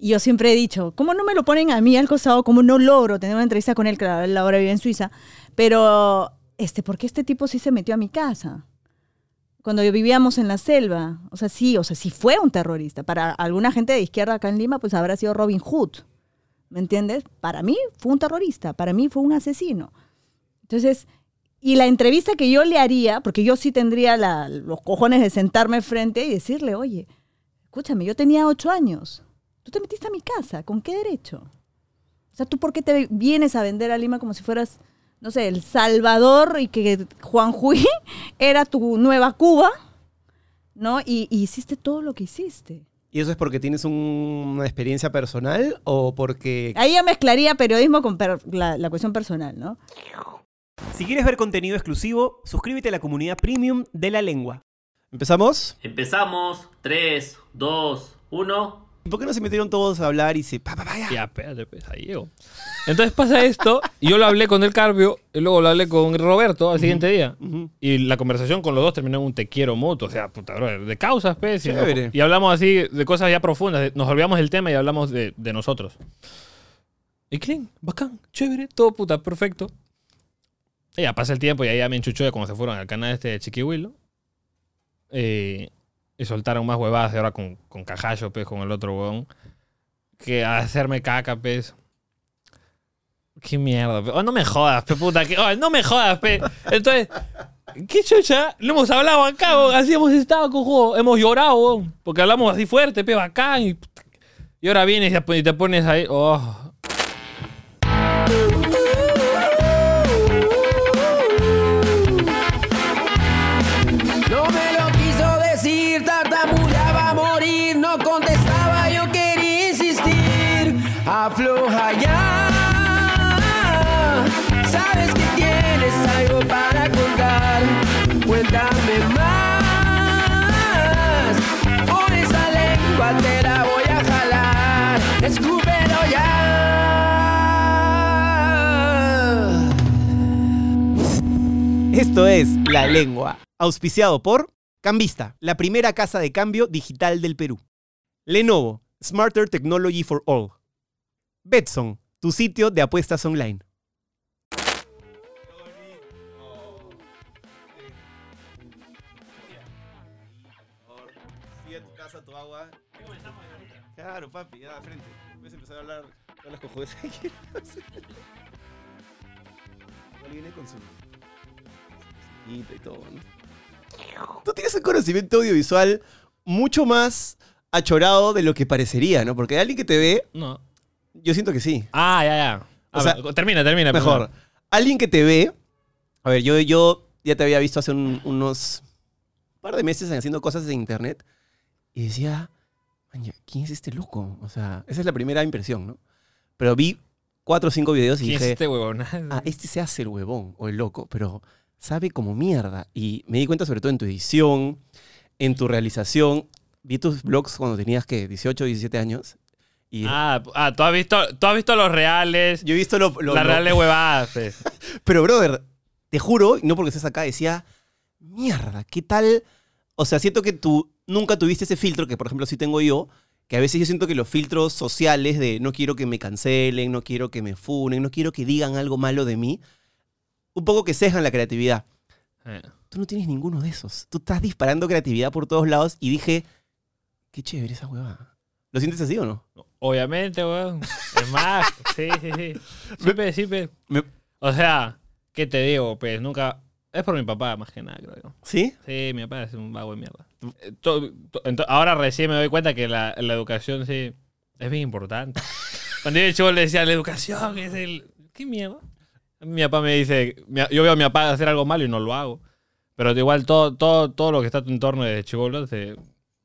Y yo siempre he dicho, ¿cómo no me lo ponen a mí al costado? ¿Cómo no logro tener una entrevista con él? Claro, él ahora vive en Suiza. Pero, este, ¿por qué este tipo sí se metió a mi casa? Cuando vivíamos en la selva. O sea, sí, o sea, sí fue un terrorista. Para alguna gente de izquierda acá en Lima, pues habrá sido Robin Hood. ¿Me entiendes? Para mí fue un terrorista, para mí fue un asesino. Entonces, y la entrevista que yo le haría, porque yo sí tendría los cojones de sentarme frente y decirle, oye, escúchame, yo tenía ocho años, tú te metiste a mi casa, ¿con qué derecho? O sea, ¿tú por qué te vienes a vender a Lima como si fueras, no sé, El Salvador y que Juan Juí era tu nueva Cuba, ¿no? Y, y hiciste todo lo que hiciste. ¿Y eso es porque tienes un- una experiencia personal o porque... Ahí yo mezclaría periodismo con per- la, la cuestión personal, ¿no? Si quieres ver contenido exclusivo, suscríbete a la comunidad premium de la lengua. ¿Empezamos? Empezamos. 3, 2, 1. ¿Y por qué no se metieron todos a hablar y se... Pa, pa, pa, ya? Ya, espérate, pues, ahí llego. Entonces pasa esto, y yo lo hablé con el Carbio, y luego lo hablé con Roberto al siguiente día. Ujú. Y la conversación con los dos terminó en un te quiero mutuo. O sea, puta, brother, de causas, pues. Y, nos- y hablamos así de cosas ya profundas. Nos olvidamos del tema y hablamos de, de nosotros. Y clean, bacán, chévere, todo puta, perfecto. Y ya pasa el tiempo y ahí ya me enchuchó de cuando se fueron al canal este de Chiquihuilo. Eh, y soltaron más huevadas y ahora con, con Cajallo, pues, con el otro huevón. Que a hacerme caca, pues. Qué mierda, pe. Oh, no me jodas, pe puta. Que, oh, no me jodas, pe. Entonces, ¿qué chucha? Lo hemos hablado acá, weón. así hemos estado con juego. Hemos llorado, weón, porque hablamos así fuerte, pe, bacán. Y, y ahora vienes y te pones ahí. Oh. Esto es La Lengua, auspiciado por Cambista, la primera casa de cambio digital del Perú. Lenovo, Smarter Technology for All. Betson, tu sitio de apuestas online. Sigue tu casa, tu agua. Claro, papi, ya, frente. Puedes empezar a hablar con las cojones que quieras. Igual viene con su y todo, ¿no? Tú tienes un conocimiento audiovisual mucho más achorado de lo que parecería, ¿no? Porque alguien que te ve, No. yo siento que sí. Ah, ya, ya. A O ver, termina, termina. Mejor. Alguien que te ve, a ver, yo, yo ya te había visto hace un- unos par de meses haciendo cosas en internet y decía, "Maña, ¿quién es este loco? O sea, esa es la primera impresión, ¿no? Pero vi cuatro o cinco videos y ¿Quién es dije, este huevón? ah, este se hace el huevón o el loco, pero sabe como mierda. Y me di cuenta sobre todo en tu edición, en tu realización. Vi tus blogs cuando tenías, que 18, 17 años. Y Ah, ah, tú has visto, tú has visto los reales. yo he visto lo... lo- las lo- reales huevadas, pues. Pero, brother, te juro, no porque estés acá, decía, mierda, ¿qué tal? O sea, siento que tú nunca tuviste ese filtro, que por ejemplo sí tengo yo, que a veces yo siento que los filtros sociales de no quiero que me cancelen, no quiero que me funen, no quiero que digan algo malo de mí, un poco que cejan la creatividad. Eh. Tú no tienes ninguno de esos. Tú estás disparando creatividad por todos lados y dije, qué chévere esa huevada. ¿Lo sientes así o no? Obviamente, weón. Es más, sí, sí, sí. Siempre, siempre. Me- O sea, ¿qué te digo? Pues nunca. Es por mi papá, más que nada, creo yo. ¿Sí? Sí, mi papá es un vago de mierda. Eh, ahora recién me doy cuenta que la, la educación sí es bien importante. Cuando yo de le decía, la educación es el. ¿Qué mierda? Mi papá me dice, yo veo a mi papá hacer algo malo y no lo hago. Pero igual todo, todo, todo lo que está a tu entorno de chivolo te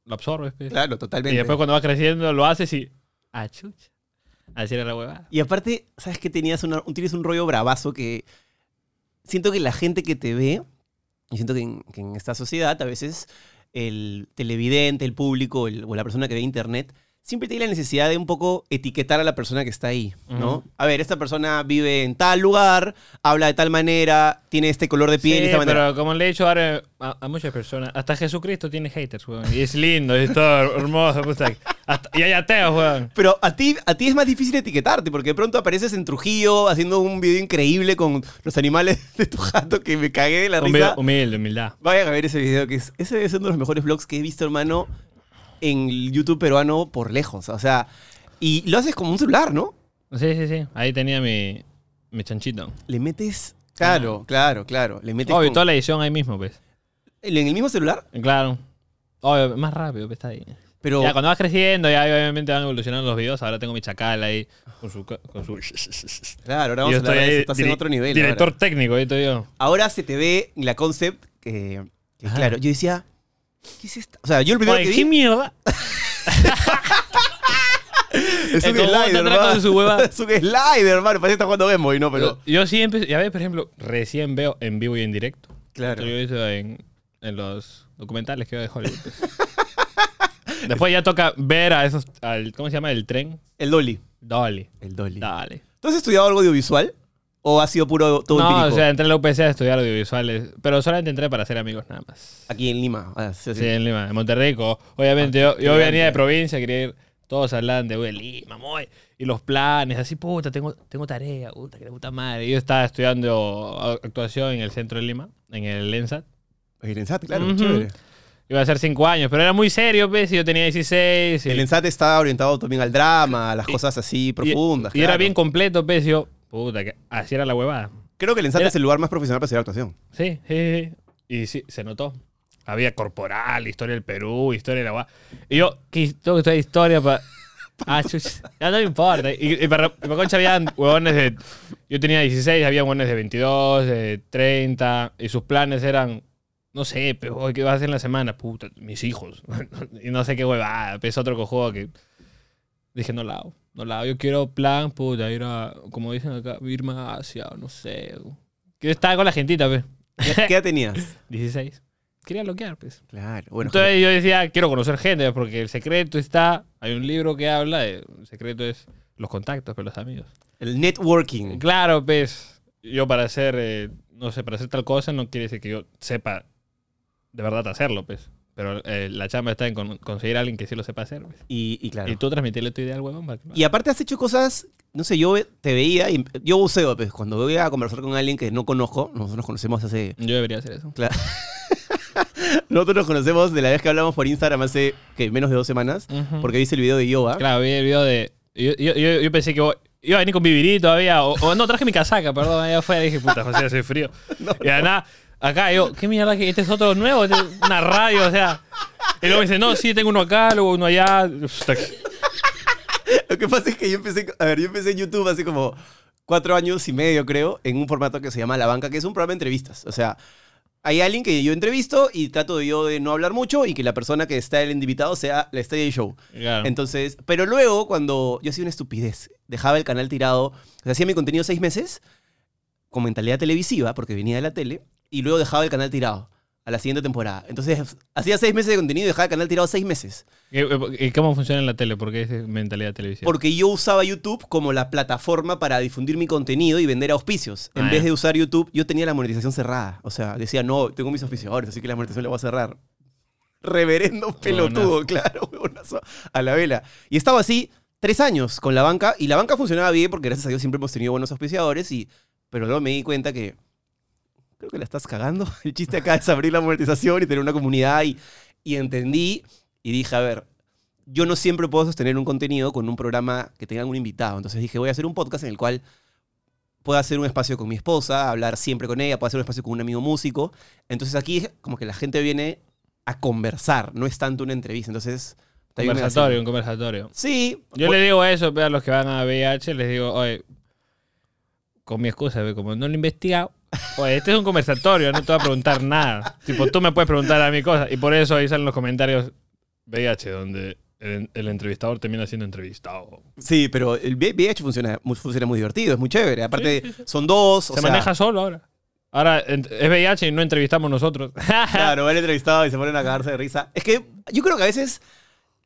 lo absorbes. pues. Claro, totalmente. Y después cuando vas creciendo lo haces y. Ah, chucha. Así era la huevada. Y aparte, ¿sabes qué? Tenías una- un- tienes un rollo bravazo que siento que la gente que te ve, y siento que en, que en esta sociedad a veces el televidente, el público el- o la persona que ve internet siempre tiene la necesidad de un poco etiquetar a la persona que está ahí, ¿no? A ver, esta persona vive en tal lugar, habla de tal manera, tiene este color de piel y Sí, esta manera. pero como le he dicho ahora a, a muchas personas, hasta Jesucristo tiene haters, weón. Y es lindo, y es todo hermoso, puta. Hasta- y hay ateos, weón. Pero a ti, a ti es más difícil etiquetarte, porque de pronto apareces en Trujillo haciendo un video increíble con los animales de tu gato que me cagué de la Humil- risa. Humilde, humildad. Vayan a ver ese video, que es, ese debe ser uno de los mejores vlogs que he visto, hermano, en YouTube peruano por lejos. O sea, y lo haces como un celular, ¿no? Sí, sí, sí. Ahí tenía mi, mi chanchito. Le metes. Claro, claro, claro. Le metes. Obvio, con- toda la edición ahí mismo, pues. ¿En el mismo celular? Claro. Obvio, más rápido, pues está ahí. Pero. Ya cuando vas creciendo, ya obviamente van evolucionando los videos. Ahora tengo mi chacal ahí con su. Con su Claro, ahora vamos yo a hablar de eso. Estás en otro nivel. Director ahora. técnico, ahí estoy yo. Ahora se te ve la concept que. que claro, yo decía. ¿Qué es esto? O sea, yo el primero Oye, que ¿qué vi. mierda? Es un slider, hermano. su hueva. Es un slider, hermano. Parece que está jugando Game Boy, ¿no? Pero. Yo siempre, ya ves, por ejemplo, recién veo en vivo y en directo. Claro. Yo he visto en, en los documentales que veo de Hollywood. pues. Después ya toca ver a esos, al, ¿cómo se llama? El tren. El Dolly. Dolly. El Dolly. Dale. ¿Tú has estudiado algo audiovisual? ¿O ha sido puro todo No, empírico? o sea, entré a la UPC a estudiar audiovisuales, pero solamente entré para hacer amigos nada más. Aquí en Lima. Ah, sí, sí. Sí, en Lima, en Monterrey. co- Obviamente, yo, yo grande. venía de provincia, quería ir, todos hablan de, "Uy, Lima, muy. Y los planes, así, puta, tengo, tengo tarea, puta, que la puta madre. Yo estaba estudiando a- actuación en el centro de Lima, en el ENSAT. El ENSAT, claro, Ujú. chévere. Iba a ser cinco años, pero era muy serio. Y yo tenía 16. y- El ENSAT está orientado también al drama, a las cosas así profundas. Y, era claro. bien completo, yo, puta, que así era la huevada. Creo que el ENSAT Era- es el lugar más profesional para hacer actuación. Sí, sí, sí. Y sí, se notó. Había corporal, historia del Perú, historia de la UA. Y yo, ¿qué tengo que estudiar historia para. Ah, chuch, ya no me importa. Y, y para, para Concha habían huevones de. Yo tenía 16, había huevones de 22, de 30. Y sus planes eran. No sé, pero ¿qué vas a hacer en la semana? Puta, mis hijos. y no sé qué huevada. Es otro cojudo que. Dije, no la hago. No la. Yo quiero plan, puta, ir a. Como dicen acá, irme a Asia, no sé. Que estaba con la gentita, pues. ¿Qué edad tenías? 16. Quería bloquear, pues. Claro, bueno. Entonces yo decía, quiero conocer gente, porque el secreto está. Hay un libro que habla de. El secreto es los contactos con los amigos. el networking. Claro, pues. Yo para hacer. eh, no sé, para hacer tal cosa no quiere decir que yo sepa de verdad hacerlo, pues. Pero eh, la chamba está en con- conseguir a alguien que sí lo sepa hacer. pues. Y, y claro. Y tú transmitirle tu idea al huevón. Y aparte has hecho cosas, no sé, yo te veía y yo buceo, pues, cuando voy a conversar con alguien que no conozco, nosotros nos conocemos hace... Yo debería hacer eso. Claro. nosotros nos conocemos de la vez que hablamos por Instagram hace que menos de dos semanas, porque viste el video de Yoba. Claro, vi el video de. Yo, yo, yo, yo pensé que voy- iba a venir con vivirí todavía. O, o no, traje mi casaca, perdón, allá afuera. Dije, puta, José, hace frío. y nada, acá yo, ¿qué mierda que este es otro nuevo? Este es una radio, o sea. Y luego me dice, no, sí, tengo uno acá, luego uno allá. Lo que pasa es que yo empecé, a ver, yo empecé en YouTube hace como cuatro años y medio, creo, en un formato que se llama La Banca, que es un programa de entrevistas. O sea, hay alguien que yo entrevisto y trato yo de no hablar mucho y que la persona que está el invitado sea la estrella del show. Claro. Entonces, pero luego cuando yo hacía una estupidez, dejaba el canal tirado, o sea, hacía mi contenido seis meses con mentalidad televisiva, porque venía de la tele, y luego dejaba el canal tirado a la siguiente temporada. Entonces, hacía seis meses de contenido y dejaba el canal tirado seis meses. ¿Y, y cómo funciona en la tele? Porque es mentalidad televisiva. Porque yo usaba YouTube como la plataforma para difundir mi contenido y vender auspicios. En Ah, vez ya. de usar YouTube, yo tenía la monetización cerrada. O sea, decía, no, tengo mis auspiciadores, así que la monetización la voy a cerrar. Reverendo pelotudo, claro, huevonazo, a la vela. Y estaba así tres años con la banca, y la banca funcionaba bien porque gracias a Dios siempre hemos tenido buenos auspiciadores, y, pero luego me di cuenta que creo que la estás cagando. El chiste acá es abrir la monetización y tener una comunidad, y, y entendí y dije, a ver, yo no siempre puedo sostener un contenido con un programa que tenga un invitado. Entonces dije, voy a hacer un podcast en el cual pueda hacer un espacio con mi esposa, hablar siempre con ella, puedo hacer un espacio con un amigo músico. Entonces aquí como que la gente viene a conversar, no es tanto una entrevista. Entonces... Conversatorio, un conversatorio. Sí. Yo le digo eso pe, a los que van a VIH, les digo, oye, con mi excusa, como no lo he investigado, oye, este es un conversatorio, no te voy a preguntar nada. Tipo, tú me puedes preguntar a mí cosas. Y por eso ahí salen los comentarios VIH, donde el, el entrevistador termina siendo entrevistado. Sí, pero el VIH funciona, funciona muy divertido, es muy chévere. Aparte, son dos. o Se sea, maneja solo ahora. Ahora es VIH y no entrevistamos nosotros. Claro, van entrevistado y se ponen a cagarse de risa. Es que yo creo que a veces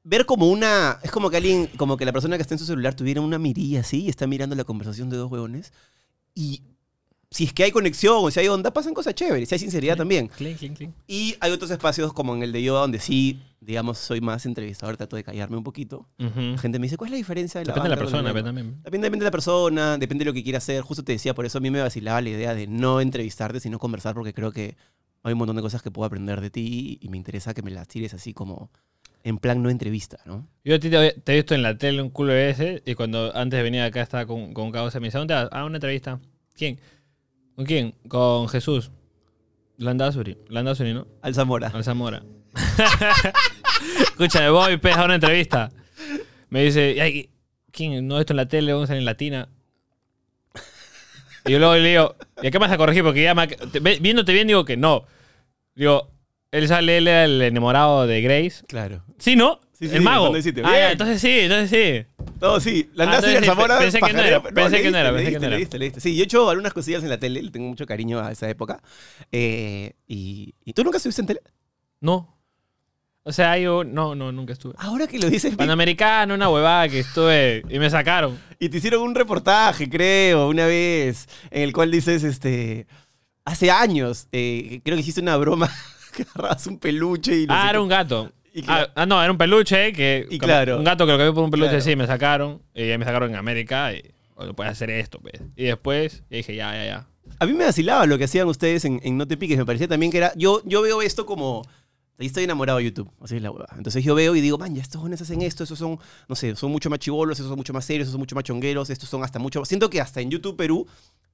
ver como una. Es como que alguien, como que la persona que está en su celular tuviera una mirilla así y está mirando la conversación de dos huevones. Y si es que hay conexión si hay onda, pasan cosas chéveres. Si hay sinceridad también. Clink, clink, clink. Y hay otros espacios como en el de Yoda donde sí, digamos, soy más entrevistador, trato de callarme un poquito. La gente me dice, ¿cuál es la diferencia de la Depende de la persona, pero lema?" también. Depende, depende de la persona, depende de lo que quiera hacer. Justo te decía, por eso a mí me vacilaba la idea de no entrevistarte, sino conversar, porque creo que hay un montón de cosas que puedo aprender de ti y me interesa que me las tires así como en plan no entrevista, ¿no? Yo a ti te, te he visto en la tele un culo de ese y cuando antes de venir acá estaba con, con un causa me dice, ¿dónde vas? Ah, una entrevista. ¿Quién? ¿Con quién? Con Jesús. Landazuri. Landazuri, ¿no? Al Zamora. Al Zamora. Escúchame, voy, pez, a una entrevista. Me dice, "Ay, ¿quién? No, esto en la tele, vamos a salir en latina. Y yo luego le digo, ¿y a qué me vas a corregir? Porque ya me- viéndote bien digo que no. Digo, él sale, él era el enamorado de Grace. Claro. Sí, ¿no? Sí, sí, el mago. cuando hiciste, Ah, bien. entonces sí, entonces sí. No, sí. La Ah, Andazzi y el entonces Zamora. pensé que no era, pero pensé que no era, pensé que no era. Sí, yo he hecho algunas cosillas en la tele, le tengo mucho cariño a esa época. Eh, y, ¿Y tú nunca estuviste en tele? No. O sea, yo no, no, nunca estuve. Ahora que lo dices, Panamericano, una huevada que estuve y me sacaron. y te hicieron un reportaje, creo, una vez, en el cual dices, este, hace años, eh, creo que hiciste una broma, agarrabas un peluche y... Ah, era un gato. Y claro- Ah, no, era un peluche que. Y como- claro. Un gato que lo cambié por un peluche, Claro. sí, me sacaron. Y ahí me sacaron en América y. Bueno, puedes hacer esto, pues. Y después dije, ya, ya, ya. A mí me vacilaba lo que hacían ustedes en, en No Te Piques. Me parecía también que era. Yo, yo veo esto como. Ahí estoy enamorado de YouTube. Así es la hueva. Entonces yo veo y digo, man, ya estos jóvenes hacen esto. Esos son, no sé, son mucho más chivolos, esos son mucho más serios, esos son mucho más chongueros, estos son hasta mucho. Siento que hasta en YouTube Perú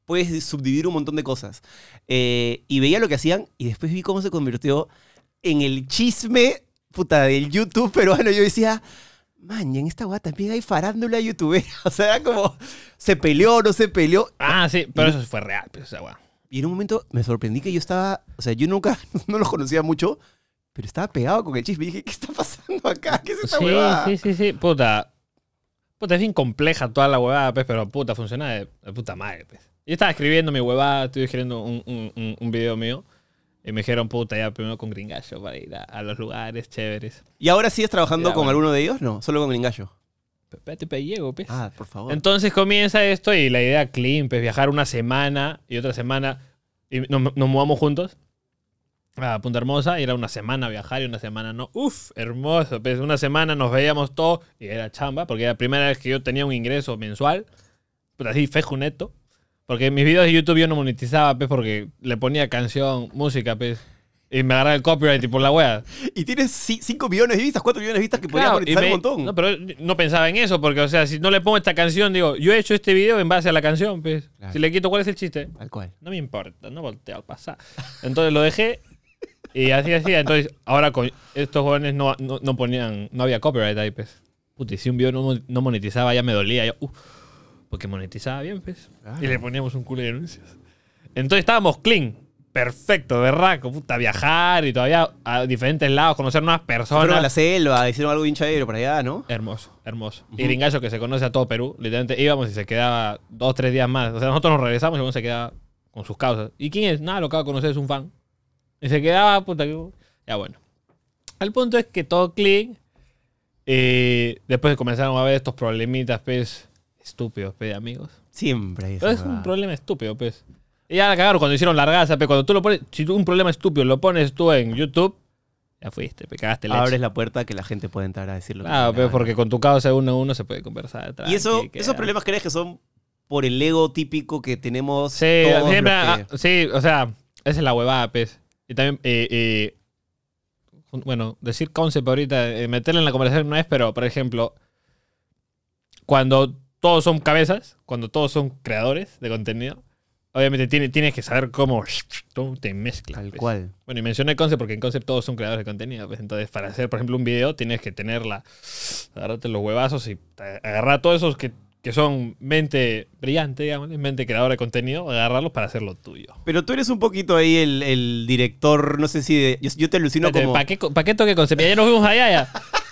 puedes subdividir un montón de cosas. Eh, y veía lo que hacían y después vi cómo se convirtió en el chisme, puta, del YouTube peruano. Yo decía. Man, y en esta hueá también hay farándula youtuber. O sea, como. Se peleó, no se peleó. Ah, sí, pero eso fue real, pues, o sea, weón. Y en un momento me sorprendí que yo estaba, o sea, yo nunca, no los conocía mucho, pero estaba pegado con el chisme. Y dije, ¿qué está pasando acá? ¿Qué es esta Sí, huevada? sí, sí, sí. Puta. Puta, es bien compleja toda la huevada, pues, pero puta, funciona de, de puta madre, pues. Yo estaba escribiendo mi huevada, estuve escribiendo un, un, un, video mío. Y me dijeron, puta, ya primero con gringallo para ir a, a los lugares chéveres. ¿Y ahora sigues trabajando Ya, con bueno. alguno de ellos? No, solo con Gringallo. Espérate, pe, llego, pues. Ah, por favor. Entonces comienza esto y la idea clean, pues viajar una semana y otra semana. Y nos, nos mudamos juntos a Punta Hermosa y era una semana viajar y una semana no. Uf, hermoso. Pues una semana nos veíamos todo y era chamba porque era la primera vez que yo tenía un ingreso mensual. Pero así, fejo neto. Porque en mis videos de YouTube yo no monetizaba, pues, porque le ponía canción, música, pues. Y me agarraba el copyright y por la wea. Y tienes 5 millones de vistas, 4 millones de vistas que Claro, y monetizar me- un montón. No, pero no pensaba en eso, porque, o sea, si no le pongo esta canción, digo, yo he hecho este video en base a la canción, pues. Claro. Si le quito, ¿cuál es el chiste? Tal cual. No me importa, no volteo al pasar. Entonces lo dejé y así hacía. Entonces, ahora con estos jóvenes no, no, no ponían, no había copyright ahí, pues. Puta, y si un video no, no monetizaba, ya me dolía. Yo, uh, porque monetizaba bien, pues. Claro. Y le poníamos un culo de denuncias. Entonces estábamos clean. Perfecto, de raco, puta, viajar y todavía a diferentes lados, conocer nuevas Fueron a la personas. selva, hicieron algo bien chévere por allá, ¿no? Hermoso, hermoso. Y Gringallo que se conoce a todo Perú, literalmente íbamos y se quedaba dos, tres días más. O sea, nosotros nos regresamos y uno se quedaba con sus causas. ¿Y quién es? Nada, lo acabo de conocer, es un fan. Y se quedaba, puta, que... Ya bueno. El punto es que todo clean. Y después comenzaron a haber estos problemitas, pues, estúpidos, pues, amigos. Siempre hay Pero es un problema estúpido, pues. Y ya la cagaron cuando hicieron largaza, pues, cuando tú lo pones, si tú un problema estúpido lo pones tú en YouTube, ya fuiste, pe, cagaste leche. Abres la puerta que la gente puede entrar a decir lo que Claro, le pero porque con tu causa uno a uno se puede conversar. Y eso, tranqui, esos problemas crees que son por el ego típico que tenemos Sí, todos siempre, los ah, que- sí, o sea, esa es la huevada, pues. Y también, eh, eh, bueno, decir concept ahorita, eh, meterle en la conversación no es, pero, por ejemplo, cuando todos son cabezas, cuando todos son creadores de contenido, obviamente tiene- tienes que saber cómo te mezclas. Tal pues. cual. Bueno, y mencioné concept porque en concept todos son creadores de contenido. Pues entonces, para hacer, por ejemplo, un video, tienes que tenerla, agarrarte los huevazos y ta- agarrar todos esos que, que son mente brillante, digamos, mente creadora de contenido, agarrarlos para hacerlo tuyo. Pero tú eres un poquito ahí el, el director, no sé si de- yo, yo te alucino como... ¿Para qué, pa' qué toque concept? Ya nos vimos allá, ya.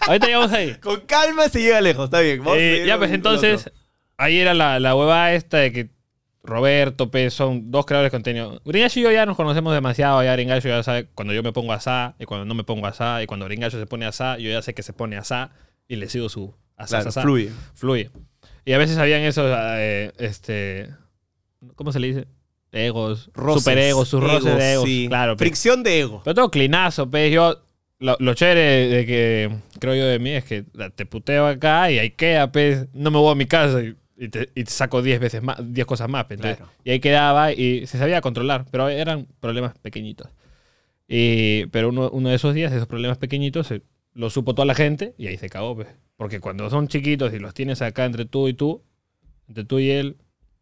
Ahorita llegamos ahí. Con calma se llega lejos, está bien. vamos Eh, ya, pues entonces, ahí era la, la huevada esta de que Roberto, pues, son dos creadores de contenido. Gringallo y yo ya nos conocemos demasiado. Ya Gringallo ya sabe cuando yo me pongo asá y cuando no me pongo asá. Y cuando Gringallo se pone asá, yo ya sé que se pone asá. y le sigo su... Claro, asasasá. fluye. fluye. Y a veces habían esos, eh, este, ¿cómo se le dice? Egos, Roces, superegos, sus roces egos, de egos. sí. Claro, Fricción de ego. pero todo clinazo, pues yo, lo, lo chévere de que creo yo de mí es que te puteo acá y ahí queda, pues, no me voy a mi casa y, y te, y te saco 10 veces más, 10 cosas más, pues, Claro. y ahí quedaba y se sabía controlar, pero eran problemas pequeñitos. Y, pero uno, uno de esos días, esos problemas pequeñitos, se- lo supo toda la gente y ahí se cagó, pues. Porque cuando son chiquitos y los tienes acá entre tú y tú, entre tú y él,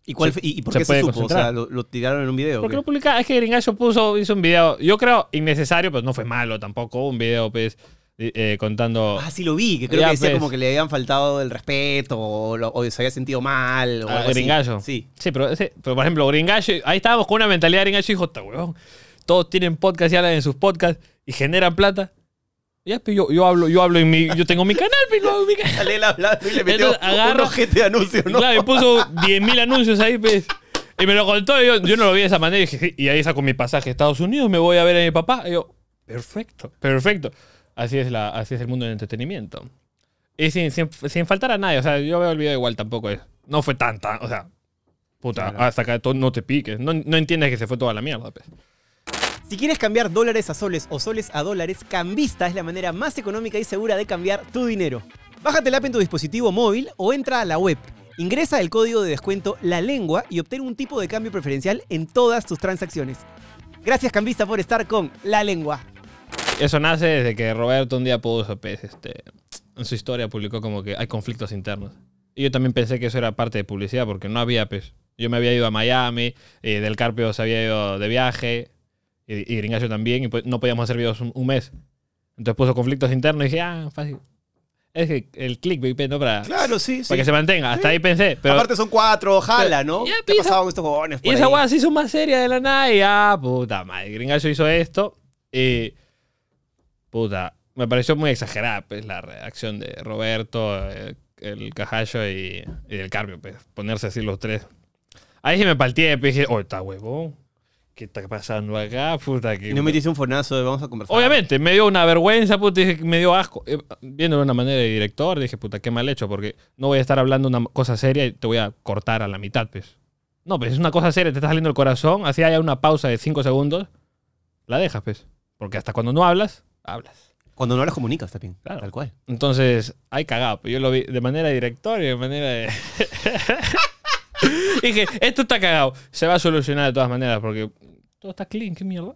¿Y, cuál Se- y, por se qué se puede supo? O sea, ¿lo, lo tiraron en un video? o porque qué? lo publica, es que Gringallo puso, hizo un video, yo creo innecesario, pero no fue malo tampoco, un video pues eh, contando Ah, sí lo vi, que creo Ya, que decía pues. como que le habían faltado el respeto o, lo- o se había sentido mal o a algo así. Gringallo. Sí. Sí, pero, ese- pero por ejemplo, Gringallo, ahí estábamos con una mentalidad de Gringallo y dijo, "Ta, huevón, todos tienen podcast y hablan en sus podcasts y generan plata. Ya, pero yo, yo hablo, yo hablo en mi, yo tengo mi canal, pero mi canal. Sale él hablando y le metió agarra- un de anuncio, Y ¿no? Claro, y puso 10.000 anuncios ahí, pues. Y me lo contó, y yo, yo no lo vi de esa manera. Y, dije, y ahí saco mi pasaje a Estados Unidos, me voy a ver a mi papá. Y yo, perfecto, perfecto. Así es, la, así es el mundo del entretenimiento. Y sin, sin, sin faltar a nadie, o sea, yo veo el video igual tampoco es. No fue tanta, o sea, puta, Claro. hasta to- no te piques. No, no entiendes que se fue toda la mierda, pues. Si quieres cambiar dólares a soles o soles a dólares, Cambista es la manera más económica y segura de cambiar tu dinero. Bájate la app en tu dispositivo móvil o entra a la web. Ingresa el código de descuento La Lengua y obtén un tipo de cambio preferencial en todas tus transacciones. Gracias Cambista por estar con La Lengua. Eso nace desde que Roberto un día puso, pues, este, en su historia publicó como que hay conflictos internos. Y yo también pensé que eso era parte de publicidad porque no había, pues. Yo me había ido a Miami, eh, Del Carpio se había ido de viaje, y, y Gringallo también, y pues no podíamos hacer videos un, un mes. Entonces puso conflictos internos y dije, ah, fácil. Es que el clickbait, ¿no? Para, Claro, sí, sí. para que se mantenga. Hasta ahí pensé. Pero, Aparte son cuatro, jala, pero- ¿no? ya, ¿Qué pisa. pasaba con estos jóvenes y esa weá se hizo más seria de la nada y ah, puta madre. Gringallo hizo esto y. Puta. Me pareció muy exagerada, pues, la reacción de Roberto, eh, el Cajallo y, y del Carpio, pues. Ponerse así los tres. Ahí sí me palteé, pues dije, oh, está huevón. ¿Qué está pasando acá? Puta, que. No metiste un fonazo de vamos a conversar. Obviamente, me dio una vergüenza, puta, dije, me dio asco. Eh, Viendo de una manera de director, dije, puta, qué mal hecho, porque no voy a estar hablando una cosa seria y te voy a cortar a la mitad, pues. No, pues es una cosa seria, te está saliendo el corazón, así haya una pausa de 5 segundos, la dejas, pues. Porque hasta cuando no hablas, hablas. Cuando no las comunicas también. Claro. Tal cual. Entonces, hay cagado, pues yo lo vi de manera de director y de manera de... dije, esto está cagado, se va a solucionar de todas maneras, porque todo está clean, qué mierda.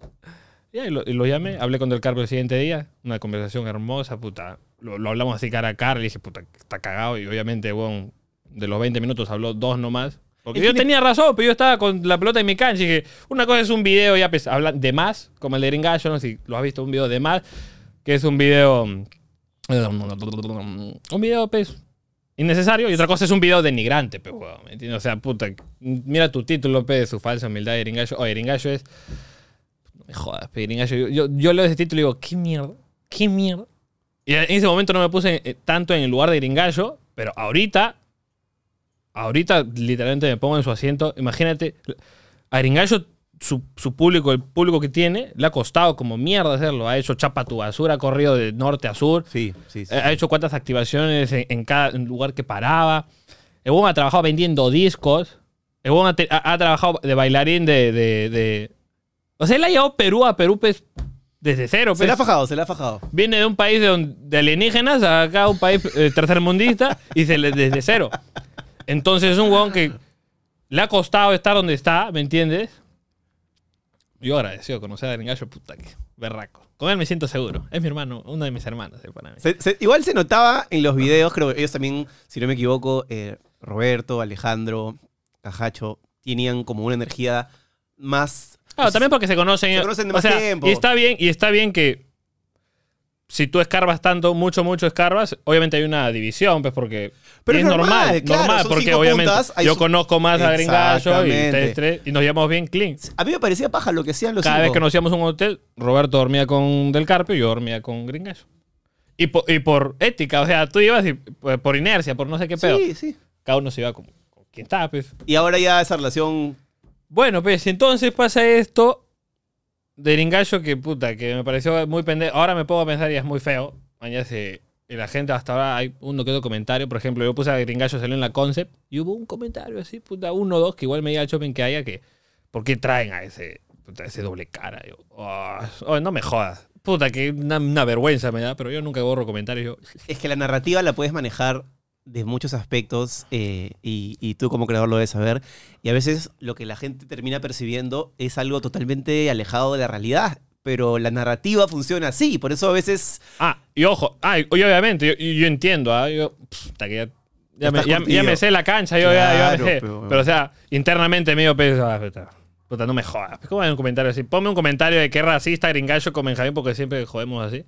Y lo, y lo llamé, hablé con Del Carpio el siguiente día, una conversación hermosa, puta. Lo, lo hablamos así cara a cara, le dije, puta, está cagado. Y obviamente, bueno, de los 20 minutos habló dos nomás. Porque yo tiene- tenía razón, pero yo estaba con la pelota en mi cancha y dije, una cosa es un video ya pues, hablan de más, como el de Gringallo, no sé si lo has visto, un video de más, que es un video... Un video, pues, innecesario. Y otra cosa es un video denigrante, pues, weón, ¿me? O sea, puta, mira tu título, pe, de su falsa humildad de Gringallo. Oye, Gringallo es... No me jodas, pe, Gringallo. Yo, yo, yo leo ese título y digo, ¿qué mierda? ¿Qué mierda? Y en ese momento no me puse eh, tanto en el lugar de Gringallo, pero ahorita... Ahorita literalmente me pongo en su asiento. Imagínate, a Gringallo, su, su público, el público que tiene, le ha costado como mierda hacerlo. Ha hecho chapa tu basura, ha corrido de norte a sur. Sí, sí, sí. Ha hecho cuántas activaciones en, en cada lugar que paraba. El ha trabajado vendiendo discos. El ha, ha- trabajado de bailarín de, de, de- O sea, él ha llevado Perú a Perú pues, desde cero. Se pues. le ha fajado, se le ha fajado. Viene de un país de, don- de alienígenas a acá un país eh, tercermundista y se le, desde cero. Entonces es un huevón que le ha costado estar donde está, ¿me entiendes? Yo agradecido conocer a Gringallo, puta que berraco. Con él me siento seguro. Es mi hermano, uno de mis hermanos. eh, para mí. Se- se- igual se notaba en los videos, creo que ellos también, si no me equivoco, eh, Roberto, Alejandro, Cajacho, tenían como una energía más... Claro, también porque se conocen. Se conocen de o más sea, tiempo. Y está bien, y está bien que si tú escarbas tanto, mucho, mucho escarbas, obviamente hay una división, pues porque Pero es normal, normal, claro, porque obviamente puntas, yo su- conozco más a Gringallo y ustedes tres, y nos llevamos bien clean. A mí me parecía paja lo que hacían los Cada vez que nos íbamos a un hotel, Roberto dormía con Del Carpio y yo dormía con Gringallo. Y por, y por ética, o sea, tú ibas y pues, por inercia, por no sé qué pedo. Sí, sí. Cada uno se iba con, con quien estaba, pues. Y ahora ya esa relación... Bueno, pues entonces pasa esto de Gringallo que puta, que me pareció muy pendejo. Ahora me a pensar y es muy feo. Mañana se. La gente hasta ahora hay uno que otro comentario. Por ejemplo, yo puse a Gringallo salió en la concept y hubo un comentario así, puta, uno o dos, que igual me diga el shopping que haya que. ¿Por qué traen a ese, puta, ese doble cara? Yo, "Oh, oh, no me jodas. Puta, que una, vergüenza me da, pero yo nunca borro comentarios. Es que la narrativa la puedes manejar de muchos aspectos eh, y, y tú como creador lo debes saber. Y a veces lo que la gente termina percibiendo es algo totalmente alejado de la realidad. Pero la narrativa funciona así. Por eso a veces Ah, y ojo, ah, y, obviamente, yo, yo entiendo, ¿ah? yo, que ya, ya, me, ya- ya me sé la cancha, yo ya, ya Claro, me sé. pero- Pero, o sea, internamente medio peso, ah, puta, no me jodas. ¿Cómo hay un comentario así? Ponme un comentario de es racista, gringallo con Benjamín, porque siempre jodemos así.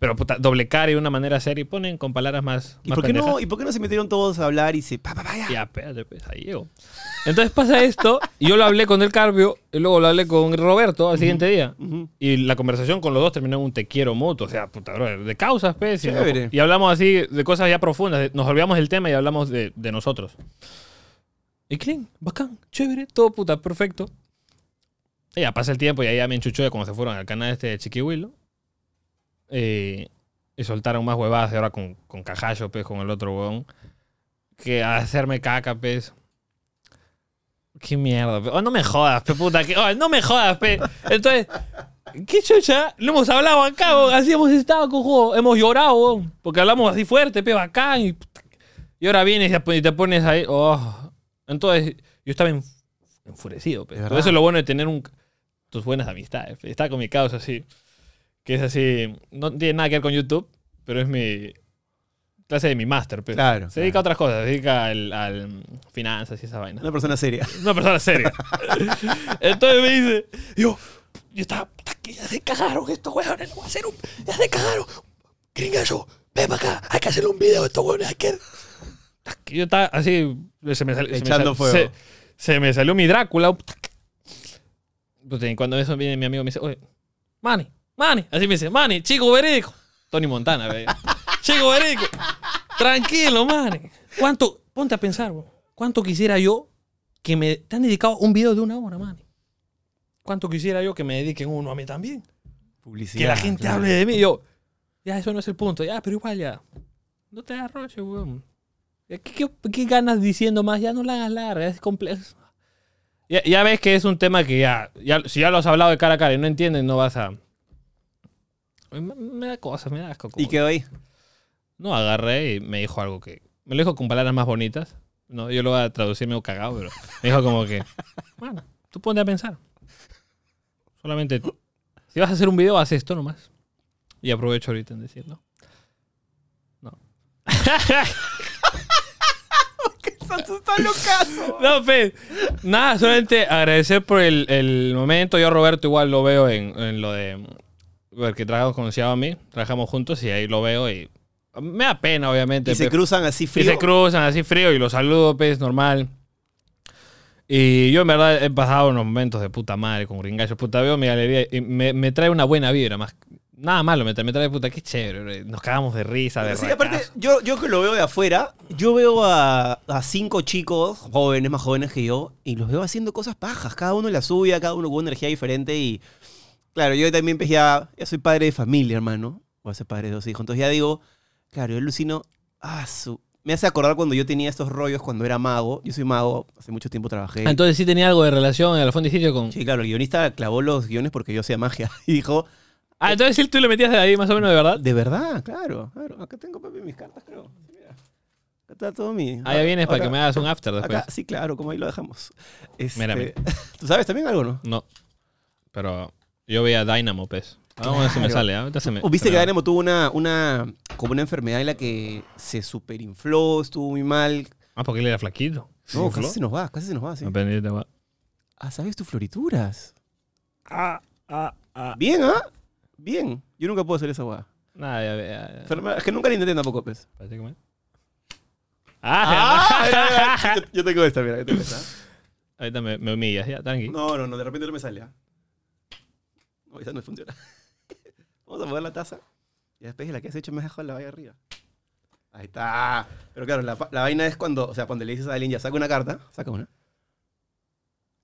Pero puta, doble cara y una manera seria y ponen con palabras más. ¿Y más por, qué no. ¿Y por qué no se metieron todos a hablar y se... Pa, pa, pa, ya? Ya, espérate, pues, ahí llego. Entonces pasa esto, y yo lo hablé con el Carpio, y luego lo hablé con Roberto al siguiente día. Ujú. Y la conversación con los dos terminó en un te quiero mutuo. O sea, puta, bro, de causas, pues. Y, y hablamos así de cosas ya profundas. Nos olvidamos del tema y hablamos de, de nosotros. Y clean, bacán, chévere, todo puta, perfecto. Y ya pasa el tiempo y ahí ya me enchuchó de cuando se fueron al canal este de Chiquihuilo. Eh, y soltaron más huevadas de ahora con, con Cajallo, pues, con el otro huevón. Que a hacerme caca, pues. Qué mierda, pe. Oh, no me jodas, pe puta. Que, oh, no me jodas, pe. Entonces, ¿qué chucha? Lo hemos hablado acá, weón. Así hemos estado, cojo. Hemos llorado, weón. Porque hablamos así fuerte, pe, bacán. Y, y ahora vienes y te- pones ahí. Oh. Entonces, yo estaba enf- enfurecido, pe. Por eso es lo bueno de tener un, tus buenas amistades, pe. Está con mi causa así. Que es así. No tiene nada que ver con YouTube, pero es mi. Clase de mi máster, pe. Claro, Se dedica a otras cosas, se dedica al, al finanzas y esa vaina. Una persona seria. Una persona seria. Entonces me dice, yo, yo estaba, ya se cagaron estos huevones, le voy a hacer un, ya se cagaron. Gringallo, ven para acá, hay que hacerle un video a estos huevones, hay que... Yo estaba así, se me, sal- se me Echando sal- fuego. Se, se me salió mi Drácula. y cuando eso viene mi amigo me dice, oye, Manny, Manny, así me dice, Manny, chico verídico. Tony Montana, ve. chico verídico. Tranquilo, Manny. ¿Cuánto, ponte a pensar, bro, cuánto quisiera yo que me te han dedicado un video de una hora, Manny. ¿Cuánto quisiera yo que me dediquen uno a mí también? Publicidad. Que la gente claro. hable de mí. Yo, ya, eso no es el punto. Ya, pero igual ya. No te arroches, weón. ¿Qué, qué, qué ganas diciendo más? Ya no la hagas larga, es complejo. Ya, ya ves que es un tema que ya, ya, si ya lo has hablado de cara a cara y no entiendes, no vas a... Me, me da cosas, me da asco. ¿Y quedó ahí? No, agarré y me dijo algo que... Me lo dijo con palabras más bonitas. No, yo lo voy a traducir medio cagado, pero me dijo como que... Bueno, tú ponte a pensar. Solamente... Si vas a hacer un video, haz esto nomás. Y aprovecho ahorita en decirlo. No. No, fe. Nada, solamente agradecer por el, el momento. Yo a Roberto igual lo veo en, en lo de... Porque trabajamos con Xiaomi, trabajamos juntos y ahí lo veo y... Me da pena, obviamente. Y se cruzan así y frío. se cruzan así frío y los saludo, pues, normal. Y yo en verdad he pasado unos momentos de puta madre con Gringallo. Puta, veo mi galería y me, me trae una buena vibra. Más, nada malo, me trae, me trae puta, qué chévere. Nos cagamos de risa, de Sí, aparte, racazo. yo, yo que lo veo de afuera, yo veo a, a cinco chicos, jóvenes, más jóvenes que yo, y los veo haciendo cosas pajas, cada uno en la suya, cada uno con una energía diferente, y claro, yo también pues ya, ya soy padre de familia, hermano, voy a ser padre de dos hijos, entonces ya digo, claro, yo alucino, ah, su... Me hace acordar cuando yo tenía estos rollos cuando era mago, yo soy mago, hace mucho tiempo trabajé. Ah, Entonces sí tenía algo de relación en el fondo y sitio con... Sí, claro, el guionista clavó los guiones porque yo hacía magia, y dijo, Ah, entonces sí tú le metías de ahí más o menos de verdad. de verdad, claro, claro, acá tengo papi mis cartas, creo, mira. Acá está todo mi... Ah, ya vienes para que me hagas un after después. Acá, sí, claro, como ahí lo dejamos. Este, Mírame. ¿Tú sabes también algo, no? No. Pero yo veía Dynamo, pues. Vamos a ver si me Claro. sale. ¿ah? Ahorita se me, ¿O viste se que me. Dynamo tuvo una, una, como una enfermedad en la que se superinfló, estuvo muy mal? Ah, porque él era flaquito. No, ¿Infló? casi se nos va, casi se nos va, sí. Va. Ah, ¿sabes tus florituras? Ah, ah, ah. Bien, ¿ah? Bien. Yo nunca puedo hacer esa guada. Nada, ya, ya, ya. Es que nunca la intenté tampoco, pues. Parece que me- Ah, Ah, ya. mira, mira, yo, yo tengo esta, mira, yo tengo esta. Ahorita me, me humillas, ya, tranqui. No, no, no, de repente no me sale, ¿ah? No, esa no funciona. Vamos a mover la taza. Y después de la que has hecho me has dejado la valla arriba. Ahí está. Pero claro, la, la vaina es cuando, o sea, cuando le dices a alguien, ya saca una carta, saca una,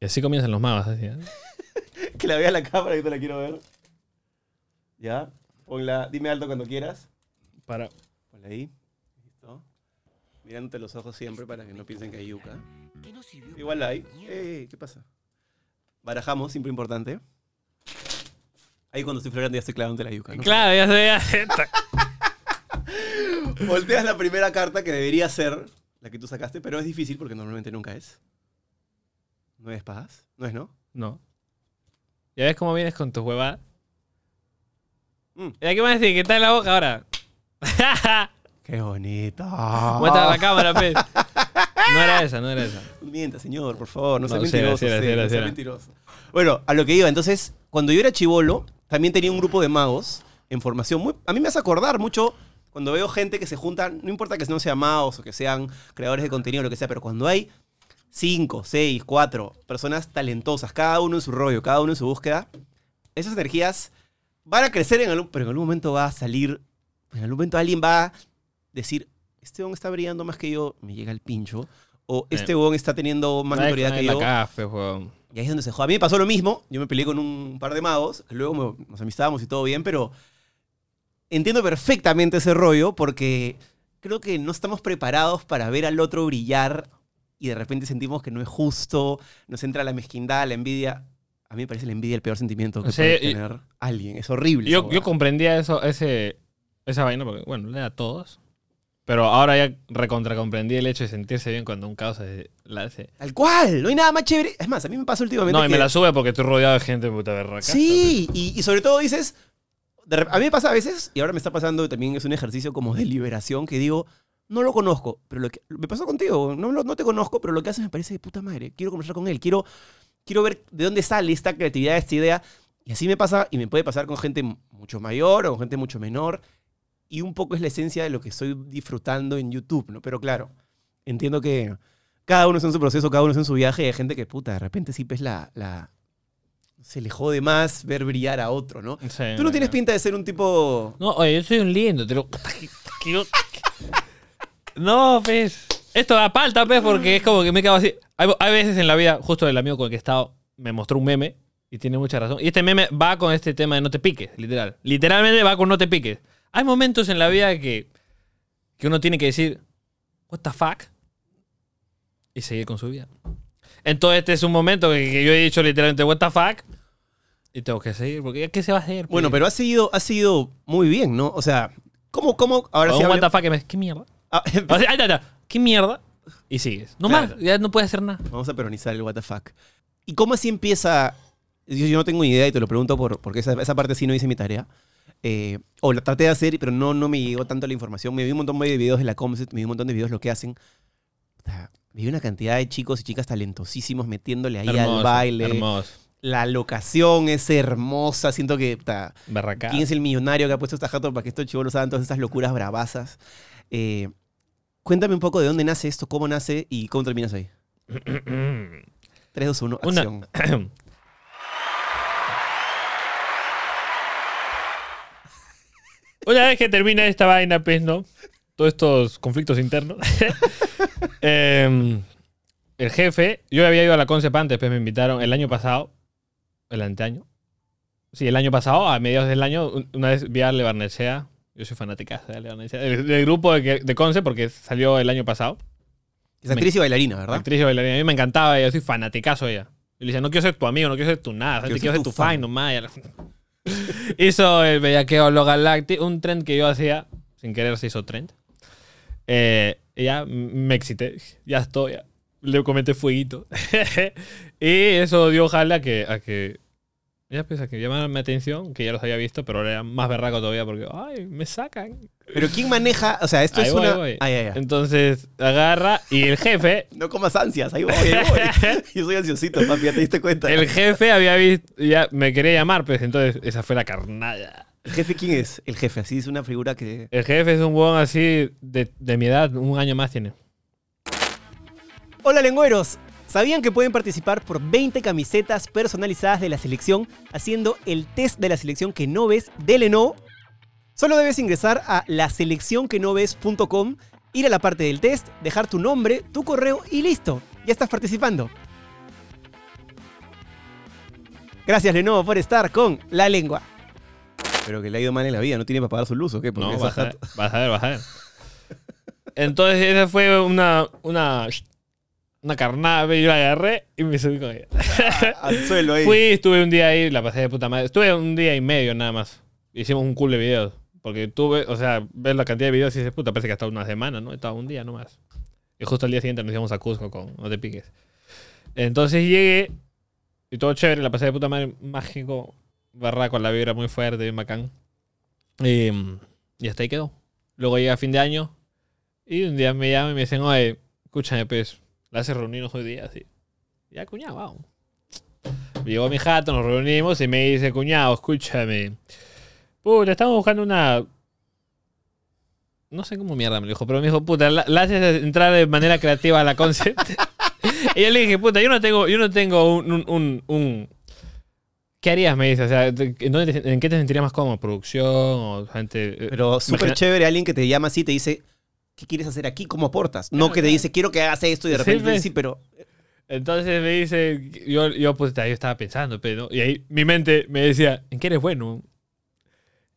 Y así comienzan los magos, así. ¿eh? que la vea la cámara, yo te la quiero ver. Ya, ponla, dime alto cuando quieras. Para. Por ahí. Listo. Mirándote los ojos siempre para que no piensen que hay yuca. Igual hay. Eh, ¿Qué pasa? Barajamos, siempre importante. Ahí cuando estoy florando ya estoy clavándote la yuca. ¿no? Claro, ya sé, ya sé. Volteas la primera carta que debería ser la que tú sacaste, pero es difícil porque normalmente nunca es. ¿Nueve espadas? ¿No es, no? No. ¿Ya ves cómo vienes con tus huevadas? Mm. ¿Y aquí vas a decir? ¿Qué tal la boca ahora? ¡Qué bonito! Muestra la cámara, pe. No era esa, no era esa. Mienta, señor, por favor, no, sea No, sí era, mentiroso. sí era, sí sí, era, no sea mentiroso. Bueno, a lo que iba, entonces, cuando yo era chivolo, también tenía un grupo de magos en formación. Muy, a mí me hace acordar mucho cuando veo gente que se junta, no importa que no sean magos o que sean creadores de contenido lo que sea, pero cuando hay cinco, seis, cuatro personas talentosas, cada uno en su rollo, cada uno en su búsqueda, esas energías van a crecer en algún, pero en algún momento va a salir, en algún momento alguien va a decir, este don está brillando más que yo, me llega el pincho, o este don está teniendo más Ay, notoriedad con que yo. café. Y ahí es donde se juega. A mí me pasó lo mismo. Yo me peleé con un par de magos. que Luego me- nos amistábamos y todo bien, pero entiendo perfectamente ese rollo porque creo que no estamos preparados para ver al otro brillar y de repente sentimos que no es justo. Nos entra la mezquindad, la envidia. A mí me parece la envidia el peor sentimiento que Sí, puede y- tener alguien. Es horrible. Yo, yo comprendía eso, ese, esa vaina, porque, bueno, le da a todos. Pero ahora ya recontra comprendí el hecho de sentirse bien cuando un caos se la hace. Tal cual. No hay nada más chévere. Es más, a mí me pasa últimamente No, y me la sube porque estoy rodeado de gente puta berraca. Sí, y, y sobre todo dices, de a mí me pasa a veces, y ahora me está pasando también es un ejercicio como de liberación, que digo, no lo conozco, pero lo que, me pasó contigo, no, no te conozco, pero lo que haces me parece de puta madre, quiero conversar con él, quiero, quiero ver de dónde sale esta creatividad, esta idea, y así me pasa, y me puede pasar con gente mucho mayor o con gente mucho menor, y un poco es la esencia de lo que estoy disfrutando en YouTube, ¿no? Pero claro, entiendo que cada uno está en su proceso, cada uno está en su viaje, y hay gente que, puta, de repente sí pues la... la se le jode más ver brillar a otro, ¿no? Sí, Tú no tienes pinta de ser un tipo... No, oye, yo soy un lindo, te lo. No, pues. Esto da palta, pues, porque es como que me quedo así. Hay, hay veces en la vida, justo el amigo con el que he estado, me mostró un meme y tiene mucha razón. Y este meme va con este tema de no te piques, literal. Literalmente va con no te piques. Hay momentos en la vida que, que uno tiene que decir, ¿What the fuck? Y seguir con su vida. Entonces, este es un momento que, que yo he dicho literalmente, ¿What the fuck? Y tengo que seguir, porque ¿qué se va a hacer? Bueno, pero has seguido, has seguido muy bien, ¿no? O sea, ¿cómo, cómo? Ahora O sí un what the fuck me- ¿Qué mierda? Ah, O sea, está, ahí está. ¿Qué mierda? Y sigues. No Claro. más, ya no puedes hacer nada. Vamos a peronizar el what the fuck. ¿Y cómo así empieza? Yo, yo no tengo ni idea y te lo pregunto por, porque esa, esa parte sí no hice mi tarea. Eh, o la traté de hacer, pero no, no me llegó tanto la información. Me vi un montón de videos de la Comset, me vi un montón de videos de lo que hacen. Puta, Me vi una cantidad de chicos y chicas talentosísimos metiéndole ahí al baile. Hermoso. La locación es hermosa. Siento que Barraca. ¿Quién es el millonario que ha puesto esta jato para que estos chivolos hagan todas estas locuras bravasas? Eh, cuéntame un poco de dónde nace esto, cómo nace y cómo terminas ahí. 3, 2, 1, Una- Una vez que termina esta vaina, pues, ¿no? Todos estos conflictos internos. em, el jefe, yo había ido a la Concept antes, pues me invitaron el año pasado, el anteaño. Sí, el año pasado, a mediados del año, un- una vez vi a Ale Barnechea. Yo soy fanática de Ale Barnechea. Del, del grupo de, de Concept, porque salió el año pasado. Es actriz y bailarina, ¿verdad? Actriz y bailarina. A mí me encantaba ella, yo soy fanaticazo de ella. Yo le decía, no quiero ser tu amigo, no quiero ser tu nada, Quiero ser quiero ser tu fan. nomás. Hizo el bellaqueo lo galáctico, un trend que yo hacía, sin querer se hizo trend. Eh, ya me excité, ya estoy, ya. le comenté fueguito. y eso dio a que, a que, ya pues, a que llamaran mi atención, que ya los había visto, pero era más berraco todavía porque, ay, me sacan. Pero ¿quién maneja? O sea, esto Ahí es voy, una... ahí voy. Ay, ay, ay. Entonces agarra y el jefe, No comas ansias, ahí voy, ahí voy. Yo soy ansiosito, papi, ya te diste cuenta. el jefe había visto, ya me quería llamar, pues entonces esa fue la carnada. ¿El jefe quién es? El jefe, así es una figura que... El jefe es un huevón así de, de mi edad, un año más tiene. Hola lengüeros, ¿sabían que pueden participar por 20 camisetas personalizadas de la selección haciendo el test de la selección que no ves de Lenovo? Solo debes ingresar a laseleccionquenoves.com, ir a la parte del test, dejar tu nombre, tu correo y listo, ya estás participando. Gracias Lenovo por estar con La Lengua. Pero que le ha ido mal en la vida, no tiene para pagar su luz, ¿o qué? Porque No, vas a, ver, vas a ver, vas a ver. Entonces, esa fue una, una, una carnada, yo la agarré y me subí con ella. al suelo ahí. Fui, estuve un día ahí, la pasé de puta madre. Estuve un día y medio nada más. Hicimos un cool de videos. Porque tuve, o sea, ves la cantidad de videos y dices, puta, parece que hasta una semana, ¿no? Estaba un día nomás. Y justo al día siguiente nos íbamos a Cusco con No te piques. Entonces llegué y todo chévere, la pasé de puta madre, mágico, barraco, la vibra muy fuerte, bien bacán. Y, y hasta ahí quedó. Luego llega fin de año y un día me llaman y me dicen, oye, escúchame, pues, la haces reunirnos hoy día, así. Ya, cuñado, vamos. Llegó mi jato, nos reunimos y me dice, cuñado, escúchame. Puta, estamos buscando una. No sé cómo mierda me lo dijo, pero me dijo, puta, la, la haces entrar de manera creativa a la concept. y yo le dije, puta, yo no tengo, yo no tengo un, un, un- un- ¿Qué harías? Me dice, o sea, ¿en, dónde te- en qué te sentirías más cómodo? ¿Producción o gente? eh, Pero súper imagina- chévere alguien que te llama así y te dice, ¿qué quieres hacer aquí? ¿Cómo aportas? No que te dice, quiero que hagas esto y de Sí, repente pues. sí, pero... Entonces me dice, yo, yo pues yo estaba pensando, pero, y ahí mi mente me decía, ¿en qué eres bueno?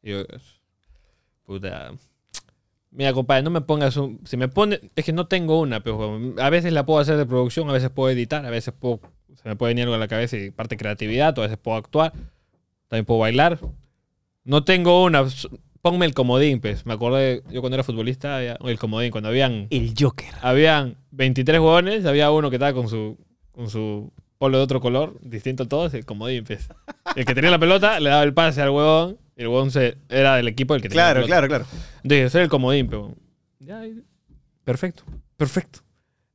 Y yo, puta, mira compadre, no me pongas un, si me pone, es que no tengo una, pero a veces la puedo hacer de producción, a veces puedo editar, a veces puedo, se me puede venir algo a la cabeza y parte creatividad, o a veces puedo actuar, también puedo bailar. No tengo una, ponme el comodín, pues, me acordé, yo cuando era futbolista, había el comodín, cuando habían El Joker. habían 23 jugadores, había uno que estaba con su, con su polo de otro color, distinto a todos, el comodín, pues. El que tenía la pelota le daba el pase al huevón, y el se, era del equipo el que tenía Claro, la claro, claro. Entonces, soy el comodín, pero. Ya, perfecto, perfecto.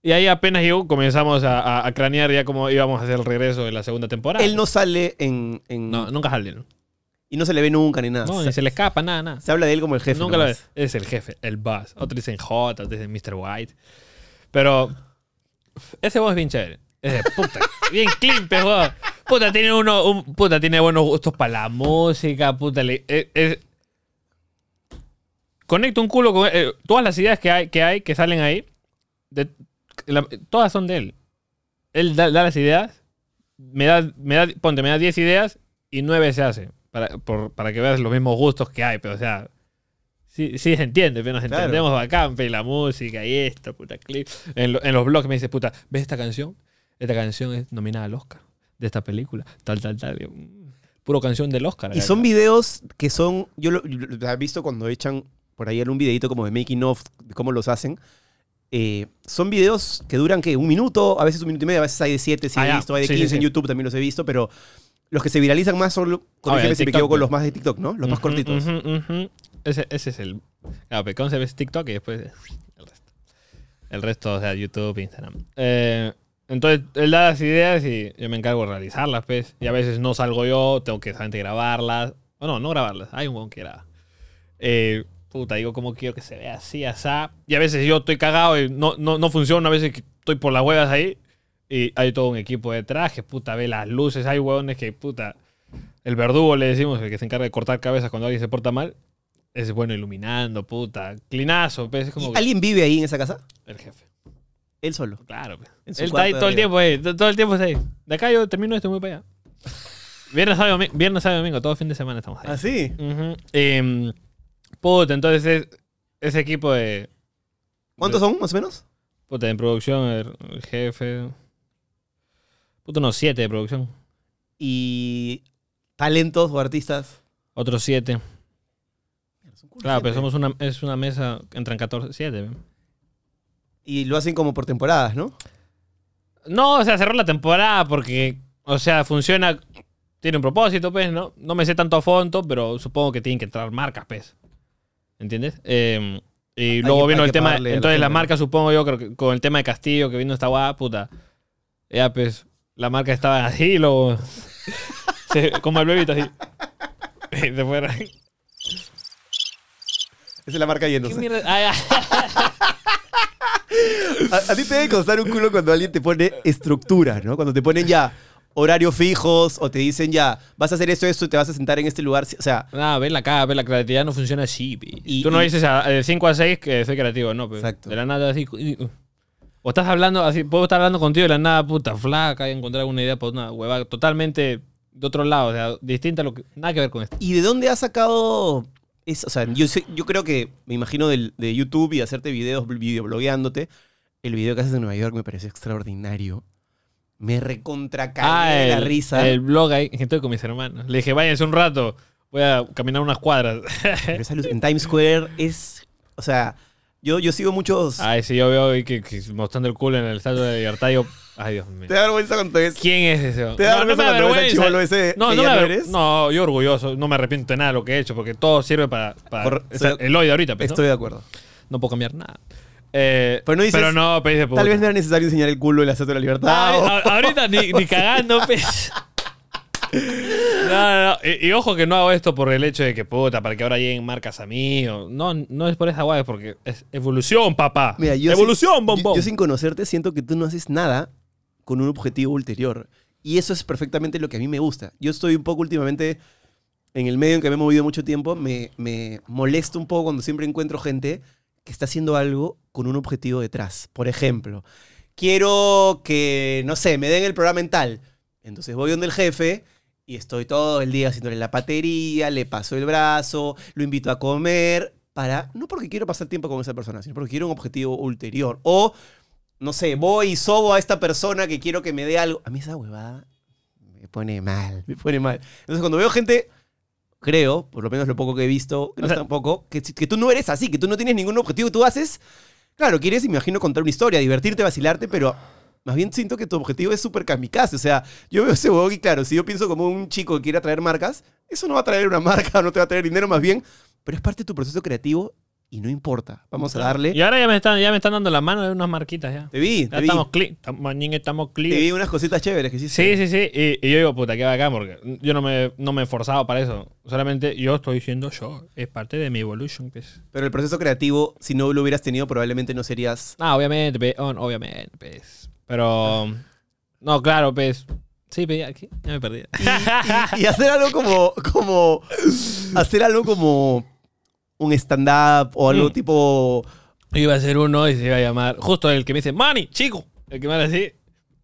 Y ahí apenas llegó, comenzamos a, a- a cranear ya cómo íbamos a hacer el regreso de la segunda temporada. Él no sale en... en- No, nunca jale, ¿no? Y no se le ve nunca ni nada. No, se, ni se le escapa, nada, nada. se habla de él como el jefe. Nunca lo ves. Es el jefe, el boss. Otros dicen J, otros dicen Mr. White. Pero ese voz es bien chévere. Es de puta. bien clean, pe, weón. Puta, tiene uno, un, puta, tiene buenos gustos para la música, puta. le- es- conecta un culo con eh, todas las ideas que hay, que hay, que salen ahí. de- la- todas son de él. Él da, da las ideas, me da, me da, ponte, me da 10 ideas y 9 se hace. Para, por- para que veas los mismos gustos que hay, pero o sea, sí, sí se entiende, pero nos Claro. entendemos bacán, pe, la música y esto, puta clip. En, lo- en los blogs me dice, puta, ¿ves esta canción? Esta canción es nominada al Oscar de esta película, tal, tal, tal. Puro canción del Oscar. Y son videos que son... Yo lo, lo he visto cuando echan por ahí un videito como de making of, de cómo los hacen. Eh, son videos que duran que un minuto, a veces un minuto y medio, a veces hay de 7, sí Ah, he ya. visto, hay de Sí, sí, 15 en sí. YouTube también los he visto, pero los que se viralizan más son, corrígeme de si me equivoco, los más de TikTok, ¿no? Los más Ujú, cortitos. ujú, ujú. Ese, ese es el. Claro, pero concept es TikTok y después el resto. El resto, o sea, YouTube, Instagram. Eh, entonces, él da las ideas y yo me encargo de realizarlas, pues. Y a veces no salgo yo, tengo que solamente grabarlas. O no, grabarlas. Hay un buen que graba. Eh, puta, digo, ¿cómo quiero que se vea así, asá? Y a veces yo estoy cagado y no, no, no funciona. A veces que estoy por las huevas ahí. Y hay todo un equipo de traje, puta, ve las luces. Hay huevones que, puta, el verdugo le decimos, el que se encarga de cortar cabezas cuando alguien se porta mal. Es bueno iluminando, puta. Clinazo, pues, es como ¿Y que- ¿Alguien vive ahí en esa casa? el jefe. Él solo. Claro, pues. En su Él está ahí todo el tiempo ahí. to- Todo el tiempo está ahí. De acá yo termino esto y voy para allá. Viernes, sábado, domi- viernes, sábado y domingo. Todo fin de semana estamos ahí. ¿Ah, sí? Em, puta, entonces es- ese equipo de. ¿Cuántos son, más o menos? Puta, en producción, el, el jefe. Puta, unos siete de producción. Y talentos o artistas. Otros siete. Claro, pero somos una, es una mesa, entran 14, 7. Y lo hacen como por temporadas, ¿no? No, o sea, cerró la temporada porque, o sea, funciona, tiene un propósito, pues, ¿no? No me sé tanto a fondo, pero supongo que tienen que entrar marcas, pues. ¿Entiendes? Eh, y luego vino hay el tema, la entonces la ¿no? marca, supongo yo, creo que con el tema de Castillo, que vino esta guada, puta. Ya, pues, la marca estaba así luego, se- como el bebito así. Se fueron. Esa es la marca ¿Qué yéndose. mierda? Ah. A, a ti te debe costar un culo cuando alguien te pone estructura, ¿no? Cuando te ponen ya horarios fijos o te dicen ya, vas a hacer esto, esto y te vas a sentar en este lugar. O sea, No, ven la cara, ven la creatividad no funciona así. Y- Tú no y- dices a- de 5 a 6 que soy creativo, no. Pero Exacto. De la nada así. uh. O estás hablando así, puedo estar hablando contigo de la nada, puta flaca, y encontrar una idea para una hueva totalmente de otro lado, o sea, distinta a lo que. Nada que ver con esto. ¿Y de dónde has sacado es, o sea, yo, sé- yo creo que, me imagino del- de YouTube y hacerte videos, videoblogueándote, el video que haces en Nueva York me pareció extraordinario. Me recontra de la Ah, el, risa. el blog ahí, estoy con mis hermanos. Le dije, váyanse un rato, voy a caminar unas cuadras. Pero esa luz en Times Square es, o sea, yo, yo sigo muchos... Ay, si yo veo ahí que, que mostrando el culo en el estatua de libertad, yo, ay Dios mío. ¿Te da vergüenza cuando ves? ¿Quién es ese? ¿Te da vergüenza me da cuando ves al vergüenza. chivolo ese No, que no, ya me no eres? no, yo orgulloso, no me arrepiento de nada de lo que he hecho, porque todo sirve para, para o sea, el hoy de ahorita, pues, ¿no? Estoy de acuerdo. No puedo cambiar nada. Eh, Pero no dices, pero no, pues, Tal vez no era necesario enseñar el culo en la Estatua de la Libertad. Ah, o- ahorita ni, ni cagando, pues. No, no, no. Y, y ojo que no hago esto por el hecho de que puta, para que ahora lleguen marcas a mí. o- no, no es por esa guay, es porque es evolución, papá. Mira, yo evolución, bombón. yo, yo sin conocerte siento que tú no haces nada con un objetivo ulterior. Y eso es perfectamente lo que a mí me gusta. Yo estoy un poco últimamente en el medio en que me he movido mucho tiempo. Me, me molesta un poco cuando siempre encuentro gente que está haciendo algo con un objetivo detrás. Por ejemplo, quiero que, no sé, me den el programa en tal. Entonces voy donde el jefe y estoy todo el día haciéndole la patería, le paso el brazo, lo invito a comer, para, no porque quiero pasar tiempo con esa persona, sino porque quiero un objetivo ulterior. O, no sé, voy y sobo a esta persona que quiero que me dé algo. A mí esa huevada me pone mal, me pone mal. Entonces cuando veo gente, creo, por lo menos lo poco que he visto, que no es tampoco, que, que tú no eres así, que tú no tienes ningún objetivo, tú haces, claro, quieres, imagino, contar una historia, divertirte, vacilarte, pero más bien siento que tu objetivo es súper kamikaze. O sea, yo veo ese huevón y claro, si yo pienso como un chico que quiere atraer marcas, eso no va a traer una marca, no te va a traer dinero más bien, pero es parte de tu proceso creativo y no importa. Vamos a darle. Y ahora ya me están, ya me están dando la mano de unas marquitas ya. Te vi, Ya te vi. estamos clean. Tam- Mañín, estamos Te vi unas cositas chéveres que hiciste. Sí, sí, sí. Y, y yo digo, puta, qué bacán, porque yo no me, no me he forzado para eso. Solamente yo estoy diciendo yo. Es parte de mi evolution, pues. Pero el proceso creativo, si no lo hubieras tenido, probablemente no serías. Ah, obviamente, pe, on- obviamente, pues. Pero. No, claro, pues. Sí, pe, aquí ya me perdí. Y, y hacer algo como. como hacer algo como un stand-up o algo Mm. tipo. Iba a ser uno y se iba a llamar. Justo el que me dice, Manny, chico. El que me habla así.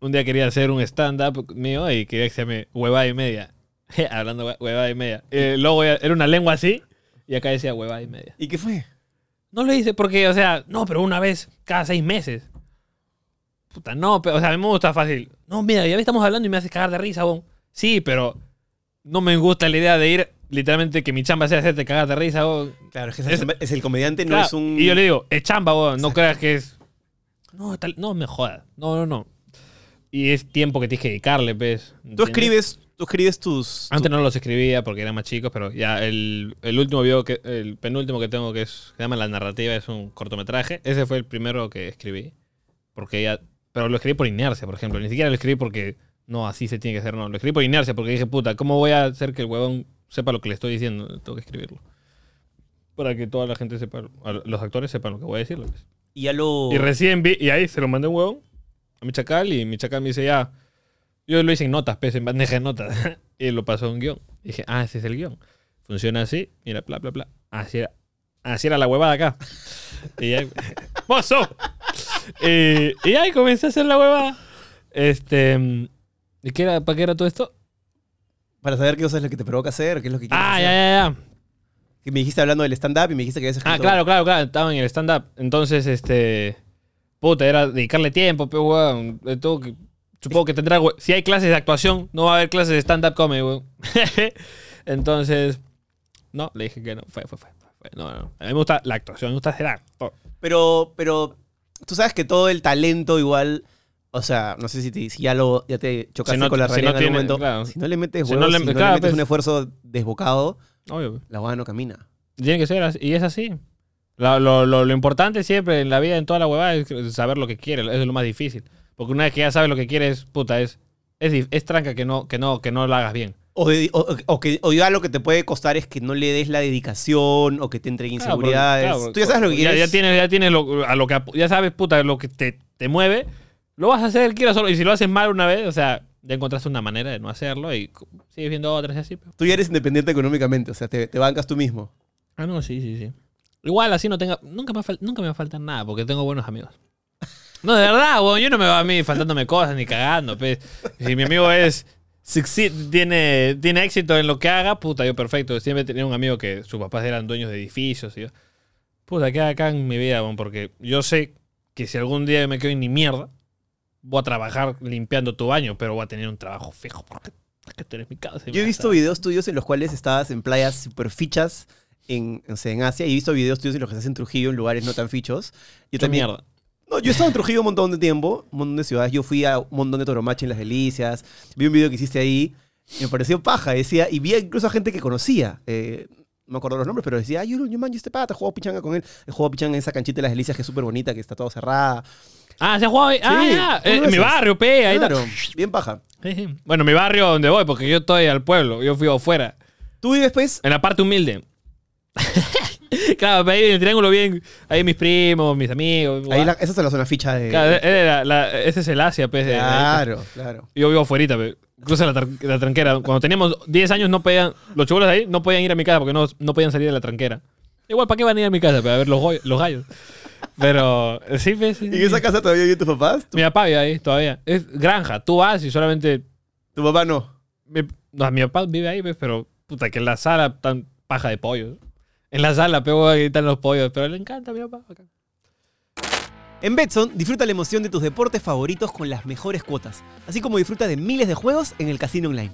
Un día quería hacer un stand-up mío y quería que se llame huevada y media. Hablando hue- huevada y media. Eh, luego ya- era una lengua así y acá decía huevada y media. ¿Y qué fue? No lo hice porque, o sea, no, pero una vez cada seis meses. Puta, no, pero, o sea, a mí me gusta fácil. No, mira, ya estamos hablando y me haces cagar de risa, bon. Sí, pero no me gusta la idea de ir, literalmente, que mi chamba sea hacerte cagar de risa, bon. Claro, es que Es- es, el comediante, no Claro, es un. Y yo le digo, es chamba, bon, no creas que es. No, tal- no me jodas. No, no, no. Y es tiempo que tienes que dedicarle, pues. Tú ¿entiendes? escribes, tú escribes tus. tu- Antes no los escribía porque eran más chicos, pero ya el, el último video, que, el penúltimo que tengo que es, se llama La Narrativa, es un cortometraje. Ese fue el primero que escribí. Porque ya. Pero lo escribí por inercia, por ejemplo. Ni siquiera lo escribí porque. No, así se tiene que hacer, no. Lo escribí por inercia porque dije, puta, ¿cómo voy a hacer que el huevón sepa lo que le estoy diciendo? Tengo que escribirlo. Para que toda la gente sepa, los actores sepan lo que voy a decirle. pues. Y ya lo. Y recién vi, y ahí se lo mandé un huevón, a mi chacal, y mi chacal me dice, ya, yo lo hice en notas, pues, en bandeja de notas. y lo pasó a un guion. Y dije, ah, ese es el guion. Funciona así, mira, bla, bla, bla. Así era, así era la huevada acá. y ahí, ¡mozo! y, y ahí comencé a hacer la huevada. Este, ¿y qué era, para qué era todo esto? Para saber qué cosa es lo que te provoca hacer, qué es lo que quieres Ah, hacer. ya, ya, ya. Que me dijiste hablando del stand-up y me dijiste que habías Ah, escrito- claro, claro, claro. Estaba en el stand-up. Entonces, este. Puta, era dedicarle tiempo, pero weón. Eh, tengo que- Supongo que tendrá. we- Si hay clases de actuación, no va a haber clases de stand-up comedy, weón. Entonces. No, le dije que no. Fue, fue, fue. fue. No, no. A mí me gusta la actuación, me gusta hacer actor. Pero, pero tú sabes que todo el talento igual, o sea, no sé si, te- si ya lo ya te chocaste Si no- con la si realidad no en algún tiene- momento. claro. Si no le metes Si huevos, no le- si no le claro, metes pues. un esfuerzo desbocado, Obvio. la hueá no camina. Tiene que ser así. Y es así. Lo, lo- lo- lo importante siempre en la vida, en toda la huevada, es saber lo que quiere. Eso es lo más difícil. Porque una vez que ya sabes lo que quieres, puta, es. Es, es tranca que no, que, no, que no lo hagas bien. O, de- o- o que, o ya lo que te puede costar es que no le des la dedicación o que te entreguen Claro, porque- inseguridades. claro, Tú ya sabes lo que ya, quieres. ya tienes, ya tienes lo, a lo que ya sabes, puta, lo que te, te mueve. Lo vas a hacer, quieras solo. Y si lo haces mal una vez, o sea, ya encontraste una manera de no hacerlo y sigues viendo otras y así. pero- Tú ya eres independiente económicamente, o sea, te, te bancas tú mismo. Ah, no, sí, sí, sí. Igual así no tenga. Nunca me, nunca me va a faltar nada porque tengo buenos amigos. No, de verdad, weón. Yo no me va a mí faltándome cosas ni cagando. Pues. Si mi amigo es tiene, tiene éxito en lo que haga, puta, yo perfecto. Siempre tenía un amigo que sus papás eran dueños de edificios. Y yo, puta, queda acá en mi vida, porque yo sé que si algún día me quedo en ni mierda, voy a trabajar limpiando tu baño, pero voy a tener un trabajo fijo. Porque, porque tú eres mi casa. Yo he visto a- videos tuyos en los cuales estabas en playas super fichas en, o sea, en Asia y he visto videos tuyos en los que estás en Trujillo en lugares no tan fichos. Yo también. mierda. No, yo he estado en Trujillo un montón de tiempo, un montón de ciudades. Yo fui a un montón de Toromachi en Las Delicias. Vi un video que hiciste ahí y me pareció paja. Decía, y vi incluso a gente que conocía. eh, no me acuerdo los nombres, pero decía, ay, yo, yo manjo este pata, juego pichanga con él. He jugado pichanga en esa canchita de Las Delicias que es súper bonita, que está todo cerrada. Ah, se ha jugado ahí. Ah, ya. ¿cómo Eh, en mi barrio, pe. Ahí está. Claro, bien paja. Sí, sí. Bueno, mi barrio donde voy, porque yo estoy al pueblo. Yo fui afuera. Tú vives, pues, En la parte humilde. claro, ahí en el triángulo bien. Ahí mis primos, mis amigos. ahí la- esa es la zona ficha de... Claro, era la- ese es el Asia, pues. de- Claro, claro. Yo vivo afuera, pe. Cruza la, tran- la tranquera. Cuando teníamos 10 años no podían, los chubolos de ahí no podían ir a mi casa porque no, no podían salir de la tranquera. Igual, ¿para qué van a ir a mi casa? Para ver los, goy- los gallos. Pero, sí, sí. ¿Y en esa casa todavía viven tus papás? ¿Tu, Mi papá vive ahí todavía. Es granja. Tú vas y solamente... tu papá no? Mi, no, mi papá vive ahí, pero puta, que en la sala tan paja de pollos. En la sala, pero ahí están los pollos. Pero le encanta a mi papá. bacán. En Betson, disfruta la emoción de tus deportes favoritos con las mejores cuotas, así como disfruta de miles de juegos en el casino online.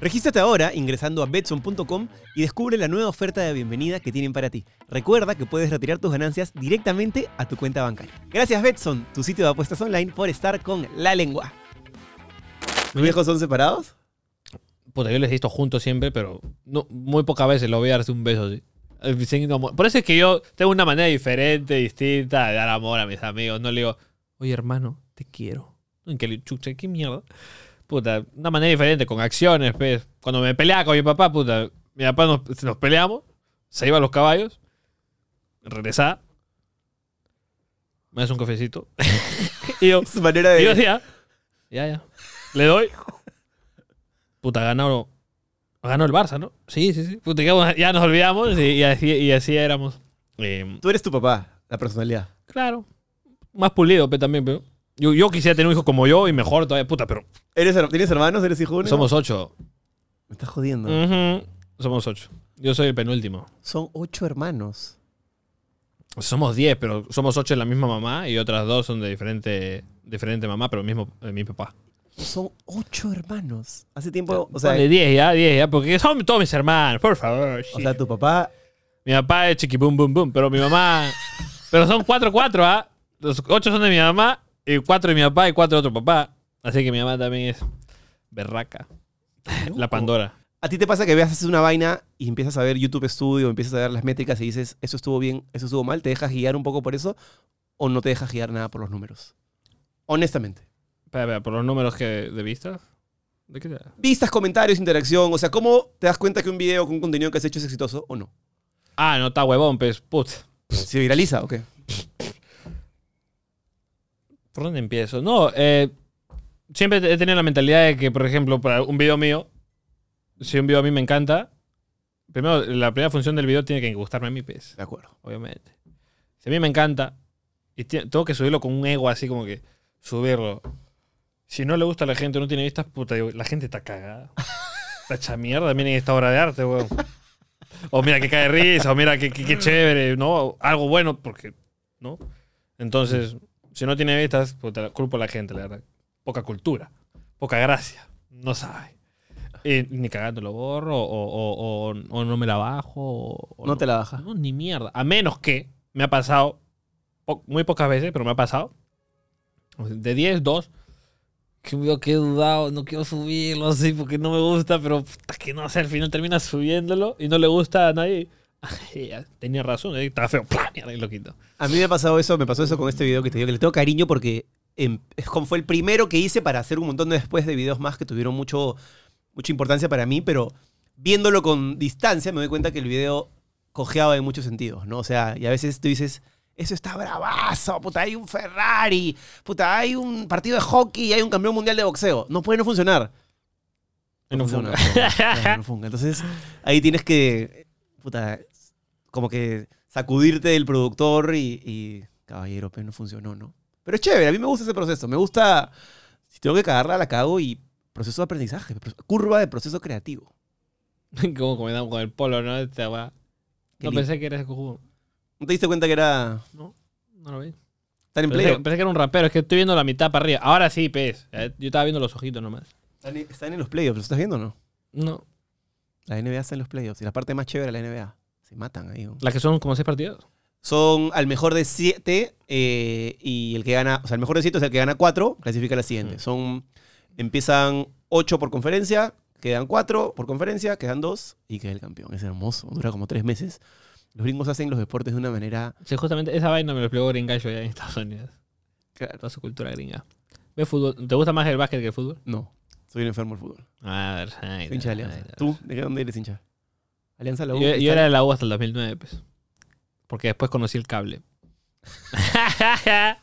Regístrate ahora ingresando a betson.com y descubre la nueva oferta de bienvenida que tienen para ti. Recuerda que puedes retirar tus ganancias directamente a tu cuenta bancaria. Gracias Betson, tu sitio de apuestas online, por estar con la lengua. ¿Tus viejos son separados? Puta, yo les he visto juntos siempre, pero no, muy pocas veces lo voy a darse un beso así. Eh. Por eso es que yo tengo una manera diferente, distinta de dar amor a mis amigos. No le digo, oye hermano, te quiero. En le chucha, qué mierda. Puta, una manera diferente, con acciones, pues. Cuando me peleaba con mi papá, puta, mi papá nos, nos peleamos, se iba a los caballos, regresaba, me das un cafecito. y yo, Su manera y yo de... decía, ya, ya. Le doy. Puta, ganó, ganó el Barça, ¿no? Sí, sí, sí. Puta, ya, ya nos olvidamos y, y así, y así éramos. Eh, Tú eres tu papá, la personalidad. claro. Más pulido, pero también, pero. Yo, yo quisiera tener un hijo como yo y mejor todavía, puta, pero ¿Eres, her- ¿Tienes hermanos? ¿Eres hijo único? somos ocho. Me estás jodiendo. Ujú. Somos ocho. Yo soy el penúltimo. Son ocho hermanos. Somos diez, pero somos ocho en la misma mamá y otras dos son de diferente, diferente mamá, pero el mismo, el mismo papá. Son ocho hermanos. Hace tiempo, o sea, Ponle diez ya, diez ya, porque son todos mis hermanos, por favor. o sea, tu papá Mi papá es chiqui boom boom boom, pero mi mamá. pero son cuatro, cuatro, ¿ah? Los ocho son de mi mamá, cuatro de mi papá y cuatro de otro papá. Así que mi mamá también es berraca. La Pandora. ¿A ti te pasa que veas haces una vaina y empiezas a ver YouTube Studio, empiezas a ver las métricas y dices, eso estuvo bien, eso estuvo mal? ¿Te dejas guiar un poco por eso o no te dejas guiar nada por los números? Honestamente. Espera, espera, por los números que de vistas. ¿De qué Vistas, comentarios, interacción, o sea, ¿cómo te das cuenta que un video con un contenido que has hecho es exitoso o no? Ah, no está huevón, pues, put. ¿Se viraliza o qué? ¿Por dónde empiezo? No, eh, siempre he tenido la mentalidad de que, por ejemplo, para un video mío, si un video a mí me encanta, primero, la primera función del video tiene que gustarme a mí, pues. De acuerdo. obviamente. Si a mí me encanta y tengo que subirlo con un ego así como que subirlo. Si no le gusta a la gente, no tiene vistas, puta, digo, la gente está cagada. Está hecha mierda, miren esta obra de arte, weón. O mira que cae risa, o mira que, que- que chévere, ¿no? Algo bueno, porque, ¿no? Entonces, si no tiene vistas, puta, la- culpo a la gente, la verdad. Poca cultura, poca gracia, no sabe. Ni cagando lo borro, o, o- o- o no me la bajo, o, o No te la baja. no, ni mierda. A menos que me ha pasado, po- muy pocas veces, pero me ha pasado. De 10, 2. Que video que he dudado, no quiero subirlo así porque no me gusta, pero puta, que no sé, al final termina subiendo y no le gusta a nadie. Tenía razón, eh, estaba feo. Y lo quito. A mí me ha pasado eso, me pasó eso con este video que te digo, que le tengo cariño porque em, fue el primero que hice para hacer un montón de después de videos más que tuvieron mucho, mucha importancia para mí, pero viéndolo con distancia me doy cuenta que el video cojeaba en muchos sentidos, ¿no? O sea, y a veces tú dices, eso está bravazo, puta, hay un Ferrari, puta, hay un partido de hockey y hay un campeón mundial de boxeo. No puede no funcionar. No funciona, no. Entonces, ahí tienes que, puta, como que sacudirte del productor y, y caballero, pero no funcionó, ¿no? Pero es chévere, a mí me gusta ese proceso. Me gusta, si tengo que cagarla, la cago y proceso de aprendizaje, curva de proceso creativo. Como comentamos con el polo, ¿no? Esta. Qué No lindo. pensé que era ese cojudo. ¿No te diste cuenta que era No, no lo vi. tan en Pensé, pensé que era un rapero, es que estoy viendo la mitad para arriba. Ahora sí, pez. Eh, Yo estaba viendo los ojitos nomás. Están, están en los playoffs, ¿lo estás viendo o no? No. La NBA está en los playoffs. Y la parte más chévere de la NBA. Se matan ahí. ¿no? Las que son como seis partidos. Son al mejor de siete eh, y el que gana, o sea, el mejor de siete es el que gana cuatro, clasifica a la siguiente. Son, empiezan ocho por conferencia, quedan cuatro por conferencia, quedan dos y queda el campeón. Es hermoso, dura como tres meses. Los gringos hacen los deportes de una manera... Sí, justamente esa vaina me lo explicó Gringallo allá en Estados Unidos. Toda su cultura gringa. ¿Ves fútbol? ¿Te gusta más el básquet que el fútbol? No, soy un enfermo del fútbol. A ver, ay, Soy hincha de ay, Alianza. ay. ¿Tú? ¿De qué dónde eres hincha? Alianza la U. Yo, yo era de la U hasta el 2009, pues. Porque después conocí el cable.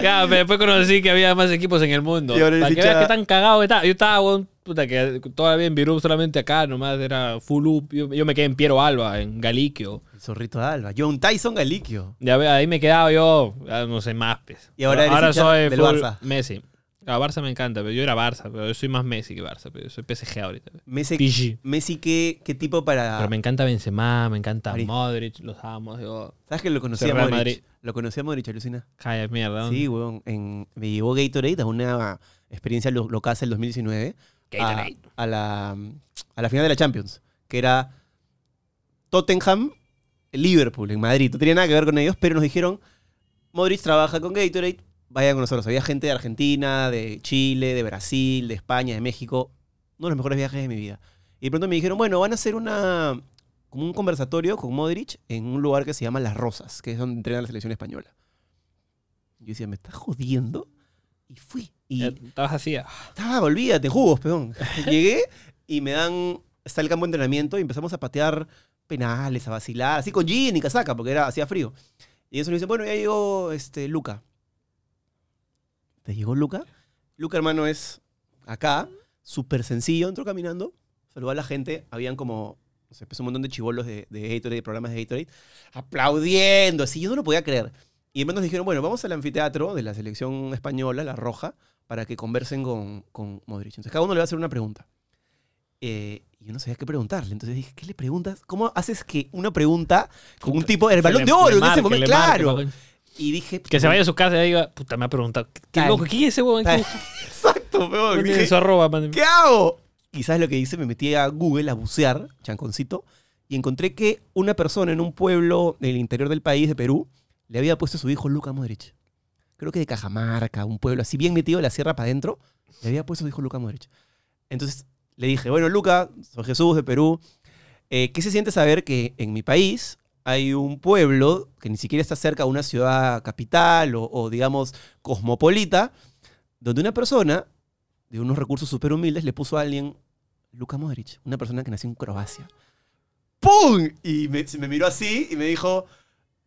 ya, pero después conocí que había más equipos en el mundo. Y ahora Para que veas qué tan cagado estaba. Yo estaba, weón, puta, que todavía en Virú solamente acá, nomás era full up. Yo, yo me quedé en Piero Alba, en Galiquio. El zorrito de Alba. John Tyson Galiquio. Ya ve, ahí me quedaba yo, ya no sé más, pues. Y ahora eres hincha soy del full Barça. Messi. A Barça me encanta, pero yo era Barça, pero yo soy más Messi que Barça, pero yo soy PSG ahorita. Messi, PG. Messi ¿qué, qué tipo para...? Pero me encanta Benzema, me encanta Madrid. Modric, los amo. ¿Sabes que lo conocí a Modric? Madrid. Lo conocí a Modric, alucina. Calla mierda. Sí, weón. En, me llevó Gatorade a una experiencia lo- local el 2019. a- Gatorade. A, la, a la final de la Champions. Que era Tottenham, Liverpool, en Madrid. No tenía nada que ver con ellos, pero nos dijeron, Modric trabaja con Gatorade, vayan con nosotros. Había gente de Argentina, de Chile, de Brasil, de España, de México. Uno de los mejores viajes de mi vida. Y de pronto me dijeron, bueno, van a hacer una como un conversatorio con Modric en un lugar que se llama Las Rosas, que es donde entrena la selección española. Yo decía, ¿me estás jodiendo? Y fui. Y Ya Estabas así. ah. estaba, olvídate, jugos, peón. Llegué y me dan, está el campo de entrenamiento y empezamos a patear penales, a vacilar, así con jean y casaca, porque era, hacía frío. Y eso me dice, bueno, ya llegó este, Luca. ¿Te llegó Luca? Luca, hermano, es acá, súper sencillo, entró caminando, saludó a la gente, habían como, no sé, pues un montón de chivolos de, de Gatorade, de programas de Gatorade, aplaudiendo, así, yo no lo podía creer. Y de nos dijeron, bueno, vamos al anfiteatro de la selección española, la roja, para que conversen con, con Modric. Entonces cada uno le va a hacer una pregunta. Eh, y yo no sabía qué preguntarle. Entonces dije, ¿qué le preguntas? ¿Cómo haces que una pregunta con un tipo, el balón de oro le en ese marque, momento? le marque, Claro. Y dije, Que se vaya a su casa y diga, puta, me ha preguntado. ¿Qué Tal. loco? ¿Quién es ese huevón? Tal. ¿Qué Exacto, peón. tiene Dije, su arroba, man? ¿Qué hago? Y ¿sabes lo que hice? Me metí a Google a bucear, chanconcito, y encontré que una persona en un pueblo del interior del país, de Perú, le había puesto a su hijo Luca Modric. Creo que de Cajamarca, un pueblo así bien metido de la sierra para adentro, le había puesto a su hijo Luca Modric. Entonces le dije, bueno, Luca, soy Jesús de Perú, eh, ¿qué se siente saber que en mi país hay un pueblo que ni siquiera está cerca a una ciudad capital o, digamos, cosmopolita, donde una persona de unos recursos súper humildes le puso a alguien Luka Modric, una persona que nació en Croacia. ¡Pum! Y me, me miró así y me dijo,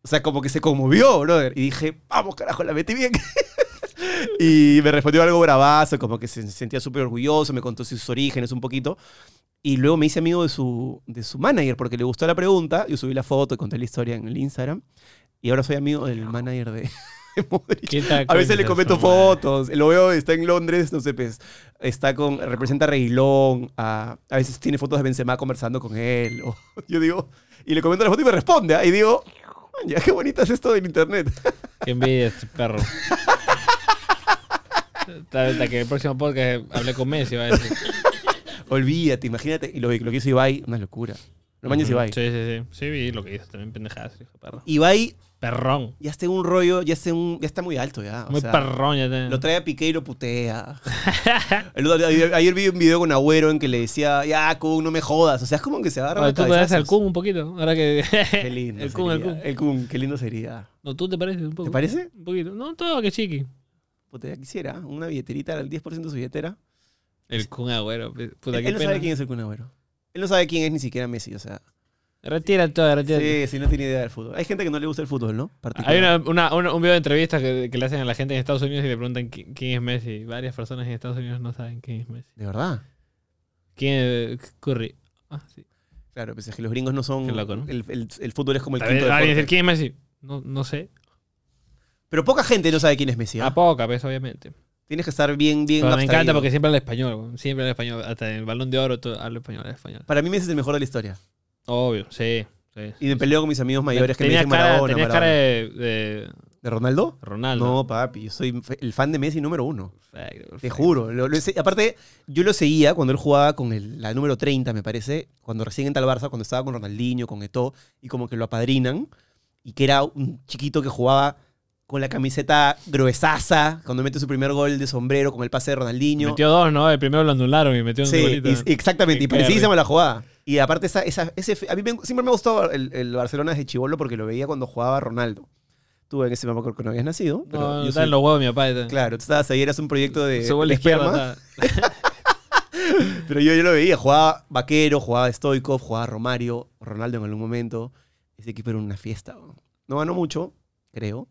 o sea, como que se conmovió, brother. Y dije, vamos, carajo, la metí bien. y me respondió algo bravazo, como que se sentía súper orgulloso, me contó sus orígenes un poquito. Y luego me hice amigo de su, de su manager porque le gustó la pregunta. Yo subí la foto y conté la historia en el Instagram. Y ahora soy amigo del manager de, de Modric. ¿Qué tal A veces le comento fotos. Lo veo, está en Londres, no sé, pues. Está con. Representa a Reguilón. A, a veces tiene fotos de Benzema conversando con él. o- yo digo. Y le comento la foto y me responde. ¿ah? Y digo. "Man, Ya, qué bonita es esto del internet. Qué envidia este perro. Hasta que el próximo podcast hablé con Messi. Va a decir. Olvídate, imagínate. Y lo, lo que hizo Ibai, una locura. No manches Ibai. Sí, sí, sí. Sí, vi lo que hizo también, pendejadas, hijo perro. Ibai Perrón. ya está en un rollo, ya está, en un- ya está muy alto ya. o Muy sea, perrón ya te- Lo trae a Piqué y lo putea. El ayer, ayer vi un video con Agüero en que le decía, ya, Kun, no me jodas. O sea, es como que se agarra tú te al. Kun un poquito. Ahora que. Qué lindo el Kun, el. Kun. El Kun, qué lindo sería. No, tú te pareces un poco. ¿Te parece? Un poquito. No, todo que chiqui. Puta, ya quisiera. Una billeterita al 10% de su billetera. El Kun Agüero. Puta, él qué él no pena. sabe quién es el Kun Agüero. Él no sabe quién es ni siquiera Messi, o sea. Retira todo, retira todo. Sí, sí, no tiene idea del fútbol. Hay gente que no le gusta el fútbol, ¿no? Particular. Hay una, una- una- un video de entrevistas que, que le hacen a la gente en Estados Unidos y le preguntan qui- quién es Messi. Varias personas en Estados Unidos no saben quién es Messi. De verdad. ¿Quién es Curry? Ah, sí. Claro, pues es que los gringos no son. Qué loco, ¿no? el, el- el fútbol es como el quinto alguien dice, ¿quién es Messi? No, no sé. Pero poca gente no sabe quién es Messi. ¿ah? A poca, pues, obviamente. Tienes que estar bien, bien Pero me encanta porque siempre habla español, siempre habla español. Hasta en el balón de oro todo, habla español, habla español. Para mí Messi es el mejor de la historia. Obvio, sí. sí. Y me peleo con mis amigos mayores que me dicen cara, Maradona, tenías Maradona. cara de, de ¿De Ronaldo? Ronaldo. No, papi, yo soy el fan de Messi número uno. Perfecto, Te juro. Lo- lo aparte, yo lo seguía cuando él jugaba con el, la número 30, me parece, cuando recién entra al Barça, cuando estaba con Ronaldinho, con Eto'o, y como que lo apadrinan, y que era un chiquito que jugaba con la camiseta gruesaza, cuando mete su primer gol de sombrero con el pase de Ronaldinho. Metió dos, ¿no? El primero lo anularon y metió un Sí, golito. y- exactamente, y parecísima rico. la jugada. Y aparte, esa, esa- ese, a mí me- siempre me ha gustado el, el Barcelona desde chivolo porque lo veía cuando jugaba Ronaldo. Tú en ese momento que no habías nacido. Pero No, yo soy- en los huevos de mi papá. está. Claro, tú estabas ahí, eras un proyecto de, de esperma. Pero yo, yo lo veía, jugaba Vaquero, jugaba Stoikov, jugaba Romario, Ronaldo en algún momento. Ese equipo era una fiesta. No ganó mucho, creo.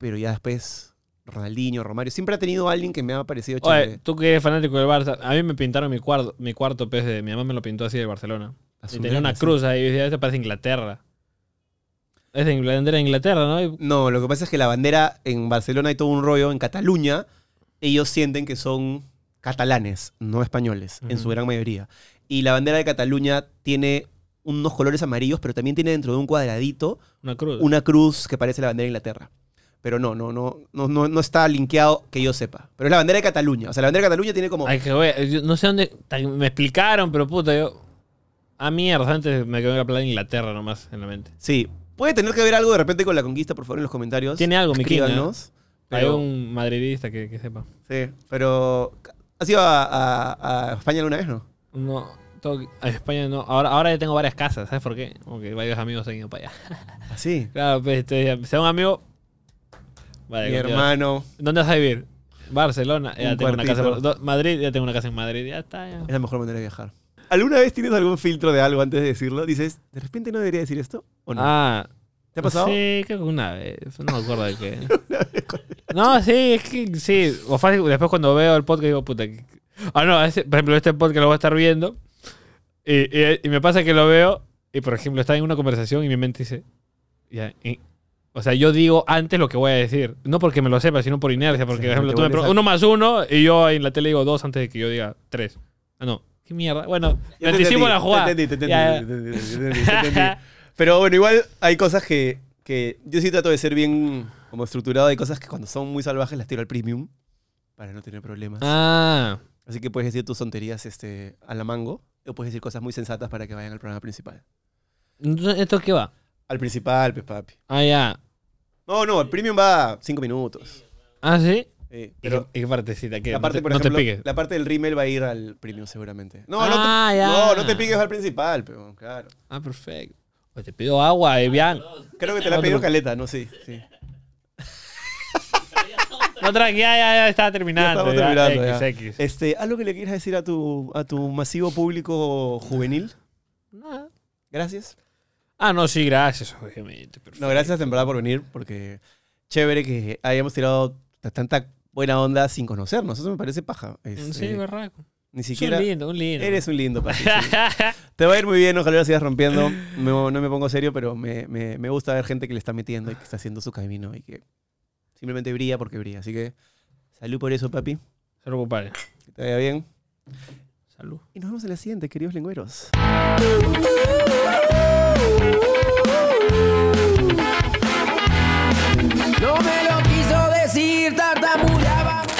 Pero ya después, Ronaldinho, Romario. Siempre ha tenido alguien que me ha parecido Oye, chévere. tú que eres fanático del Barça, a mí me pintaron mi cuarto, mi cuarto pez de mi mamá me lo pintó así de Barcelona. Y tenía una así. cruz ahí y decía, este parece Inglaterra. Es de bandera de Inglaterra, ¿no? Y- No, lo que pasa es que la bandera en Barcelona hay todo un rollo. En Cataluña, ellos sienten que son catalanes, no españoles, en su gran mayoría. Y la bandera de Cataluña tiene unos colores amarillos, pero también tiene dentro de un cuadradito Una cruz. una cruz que parece la bandera de Inglaterra. Pero no, no, no, no, no, no está linkeado que yo sepa. Pero es la bandera de Cataluña. O sea, la bandera de Cataluña tiene como. Ay, que yo no sé dónde. Me explicaron, pero puta, yo. Ah, mierda, antes me quedó la palabra Inglaterra nomás en la mente. Sí. Puede tener que ver algo de repente con la conquista, por favor, en los comentarios. Tiene algo, mi king, Escríbanos. Hay Pero, un madridista que, que sepa. Sí, pero. ¿Has ido a, a- a España alguna vez, no? No, todo- a España no. Ahora, ahora ya tengo varias casas, ¿sabes por qué? Como que varios amigos han ido para allá. Así. Claro, pues, este, sea un amigo. Vale, Mi hermano. ¿Dónde vas a vivir? Barcelona. Ya Un tengo una casa. cuartito. do- Madrid, ya tengo una casa en Madrid. Ya está, ya. Es la mejor manera de viajar. ¿Alguna vez tienes algún filtro de algo antes de decirlo? Dices, ¿de repente no debería decir esto? ¿O no? Ah, ¿Te ha pasado? Sí, creo que una vez. No me acuerdo de qué. no, sí, es que sí. O fácil, después cuando veo el podcast digo, puta. que- Ah, no, ese- por ejemplo, este podcast lo voy a estar viendo. Y, y- y me pasa que lo veo. Y por ejemplo, está en una conversación y mi mente dice. Ya, o sea, yo digo antes lo que voy a decir. No porque me lo sepa, sino por inercia. Porque, por ejemplo, tú me preguntas uno más uno y yo en la tele digo dos antes de que yo diga tres. Ah, no. ¿Qué mierda? Bueno, me anticipo la jugada. Te entendí, te entendí, Ya, te entendí, te entendí, te entendí. Pero bueno, igual hay cosas que, que yo sí trato de ser bien como estructurado. Hay cosas que cuando son muy salvajes las tiro al premium para no tener problemas. Ah. Así que puedes decir tus tonterías este, a la mango o puedes decir cosas muy sensatas para que vayan al programa principal. Entonces, ¿Esto qué va? Al principal, pues papi. Ah, ya. No, no, el premium va cinco minutos. Ah, sí. Sí, ¿Y pero qué, y qué partecita? ¿Qué? la parte, no, por te, no ejemplo, te piques. la parte del rímel va a ir al premium seguramente. No, Ah, no, te, ya. no, no te piques al principal, pero claro. Ah, perfecto. Pues te pido agua, Evian. Creo que te la ha pedido. Caleta, no, sí. sí. No, tranqui, ya, ya, ya estaba terminando. Ya estamos terminando, ya. X, X. Este, ¿Algo que le quieras decir a tu, a tu masivo público juvenil? Nada. Gracias. Ah, no, sí, gracias, obviamente. Perfecto. No, gracias verdad por venir, porque chévere que hayamos tirado tanta buena onda sin conocernos. Eso me parece paja. Este, Sí, berraco. ni Es siquiera... un lindo, un lindo. Eres un lindo, papi. sí. Te va a ir muy bien, ojalá lo sigas rompiendo. No, no me pongo serio, pero me, me- me gusta ver gente que le está metiendo y que está haciendo su camino y que simplemente brilla porque brilla. Así que salud por eso, papi. Salud, compadre. Que te vaya bien. Salud. Y nos vemos en la siguiente, queridos lengüeros. No me lo quiso decir.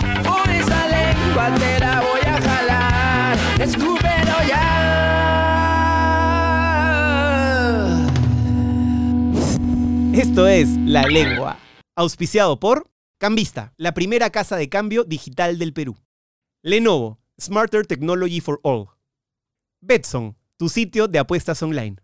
Por esa lengua te la voy a jalar. Escúpelo ya. Esto es La Lengua. Auspiciado por Cambista, la primera casa de cambio digital del Perú. Lenovo, Smarter Technology for All. Betson, tu sitio de apuestas online.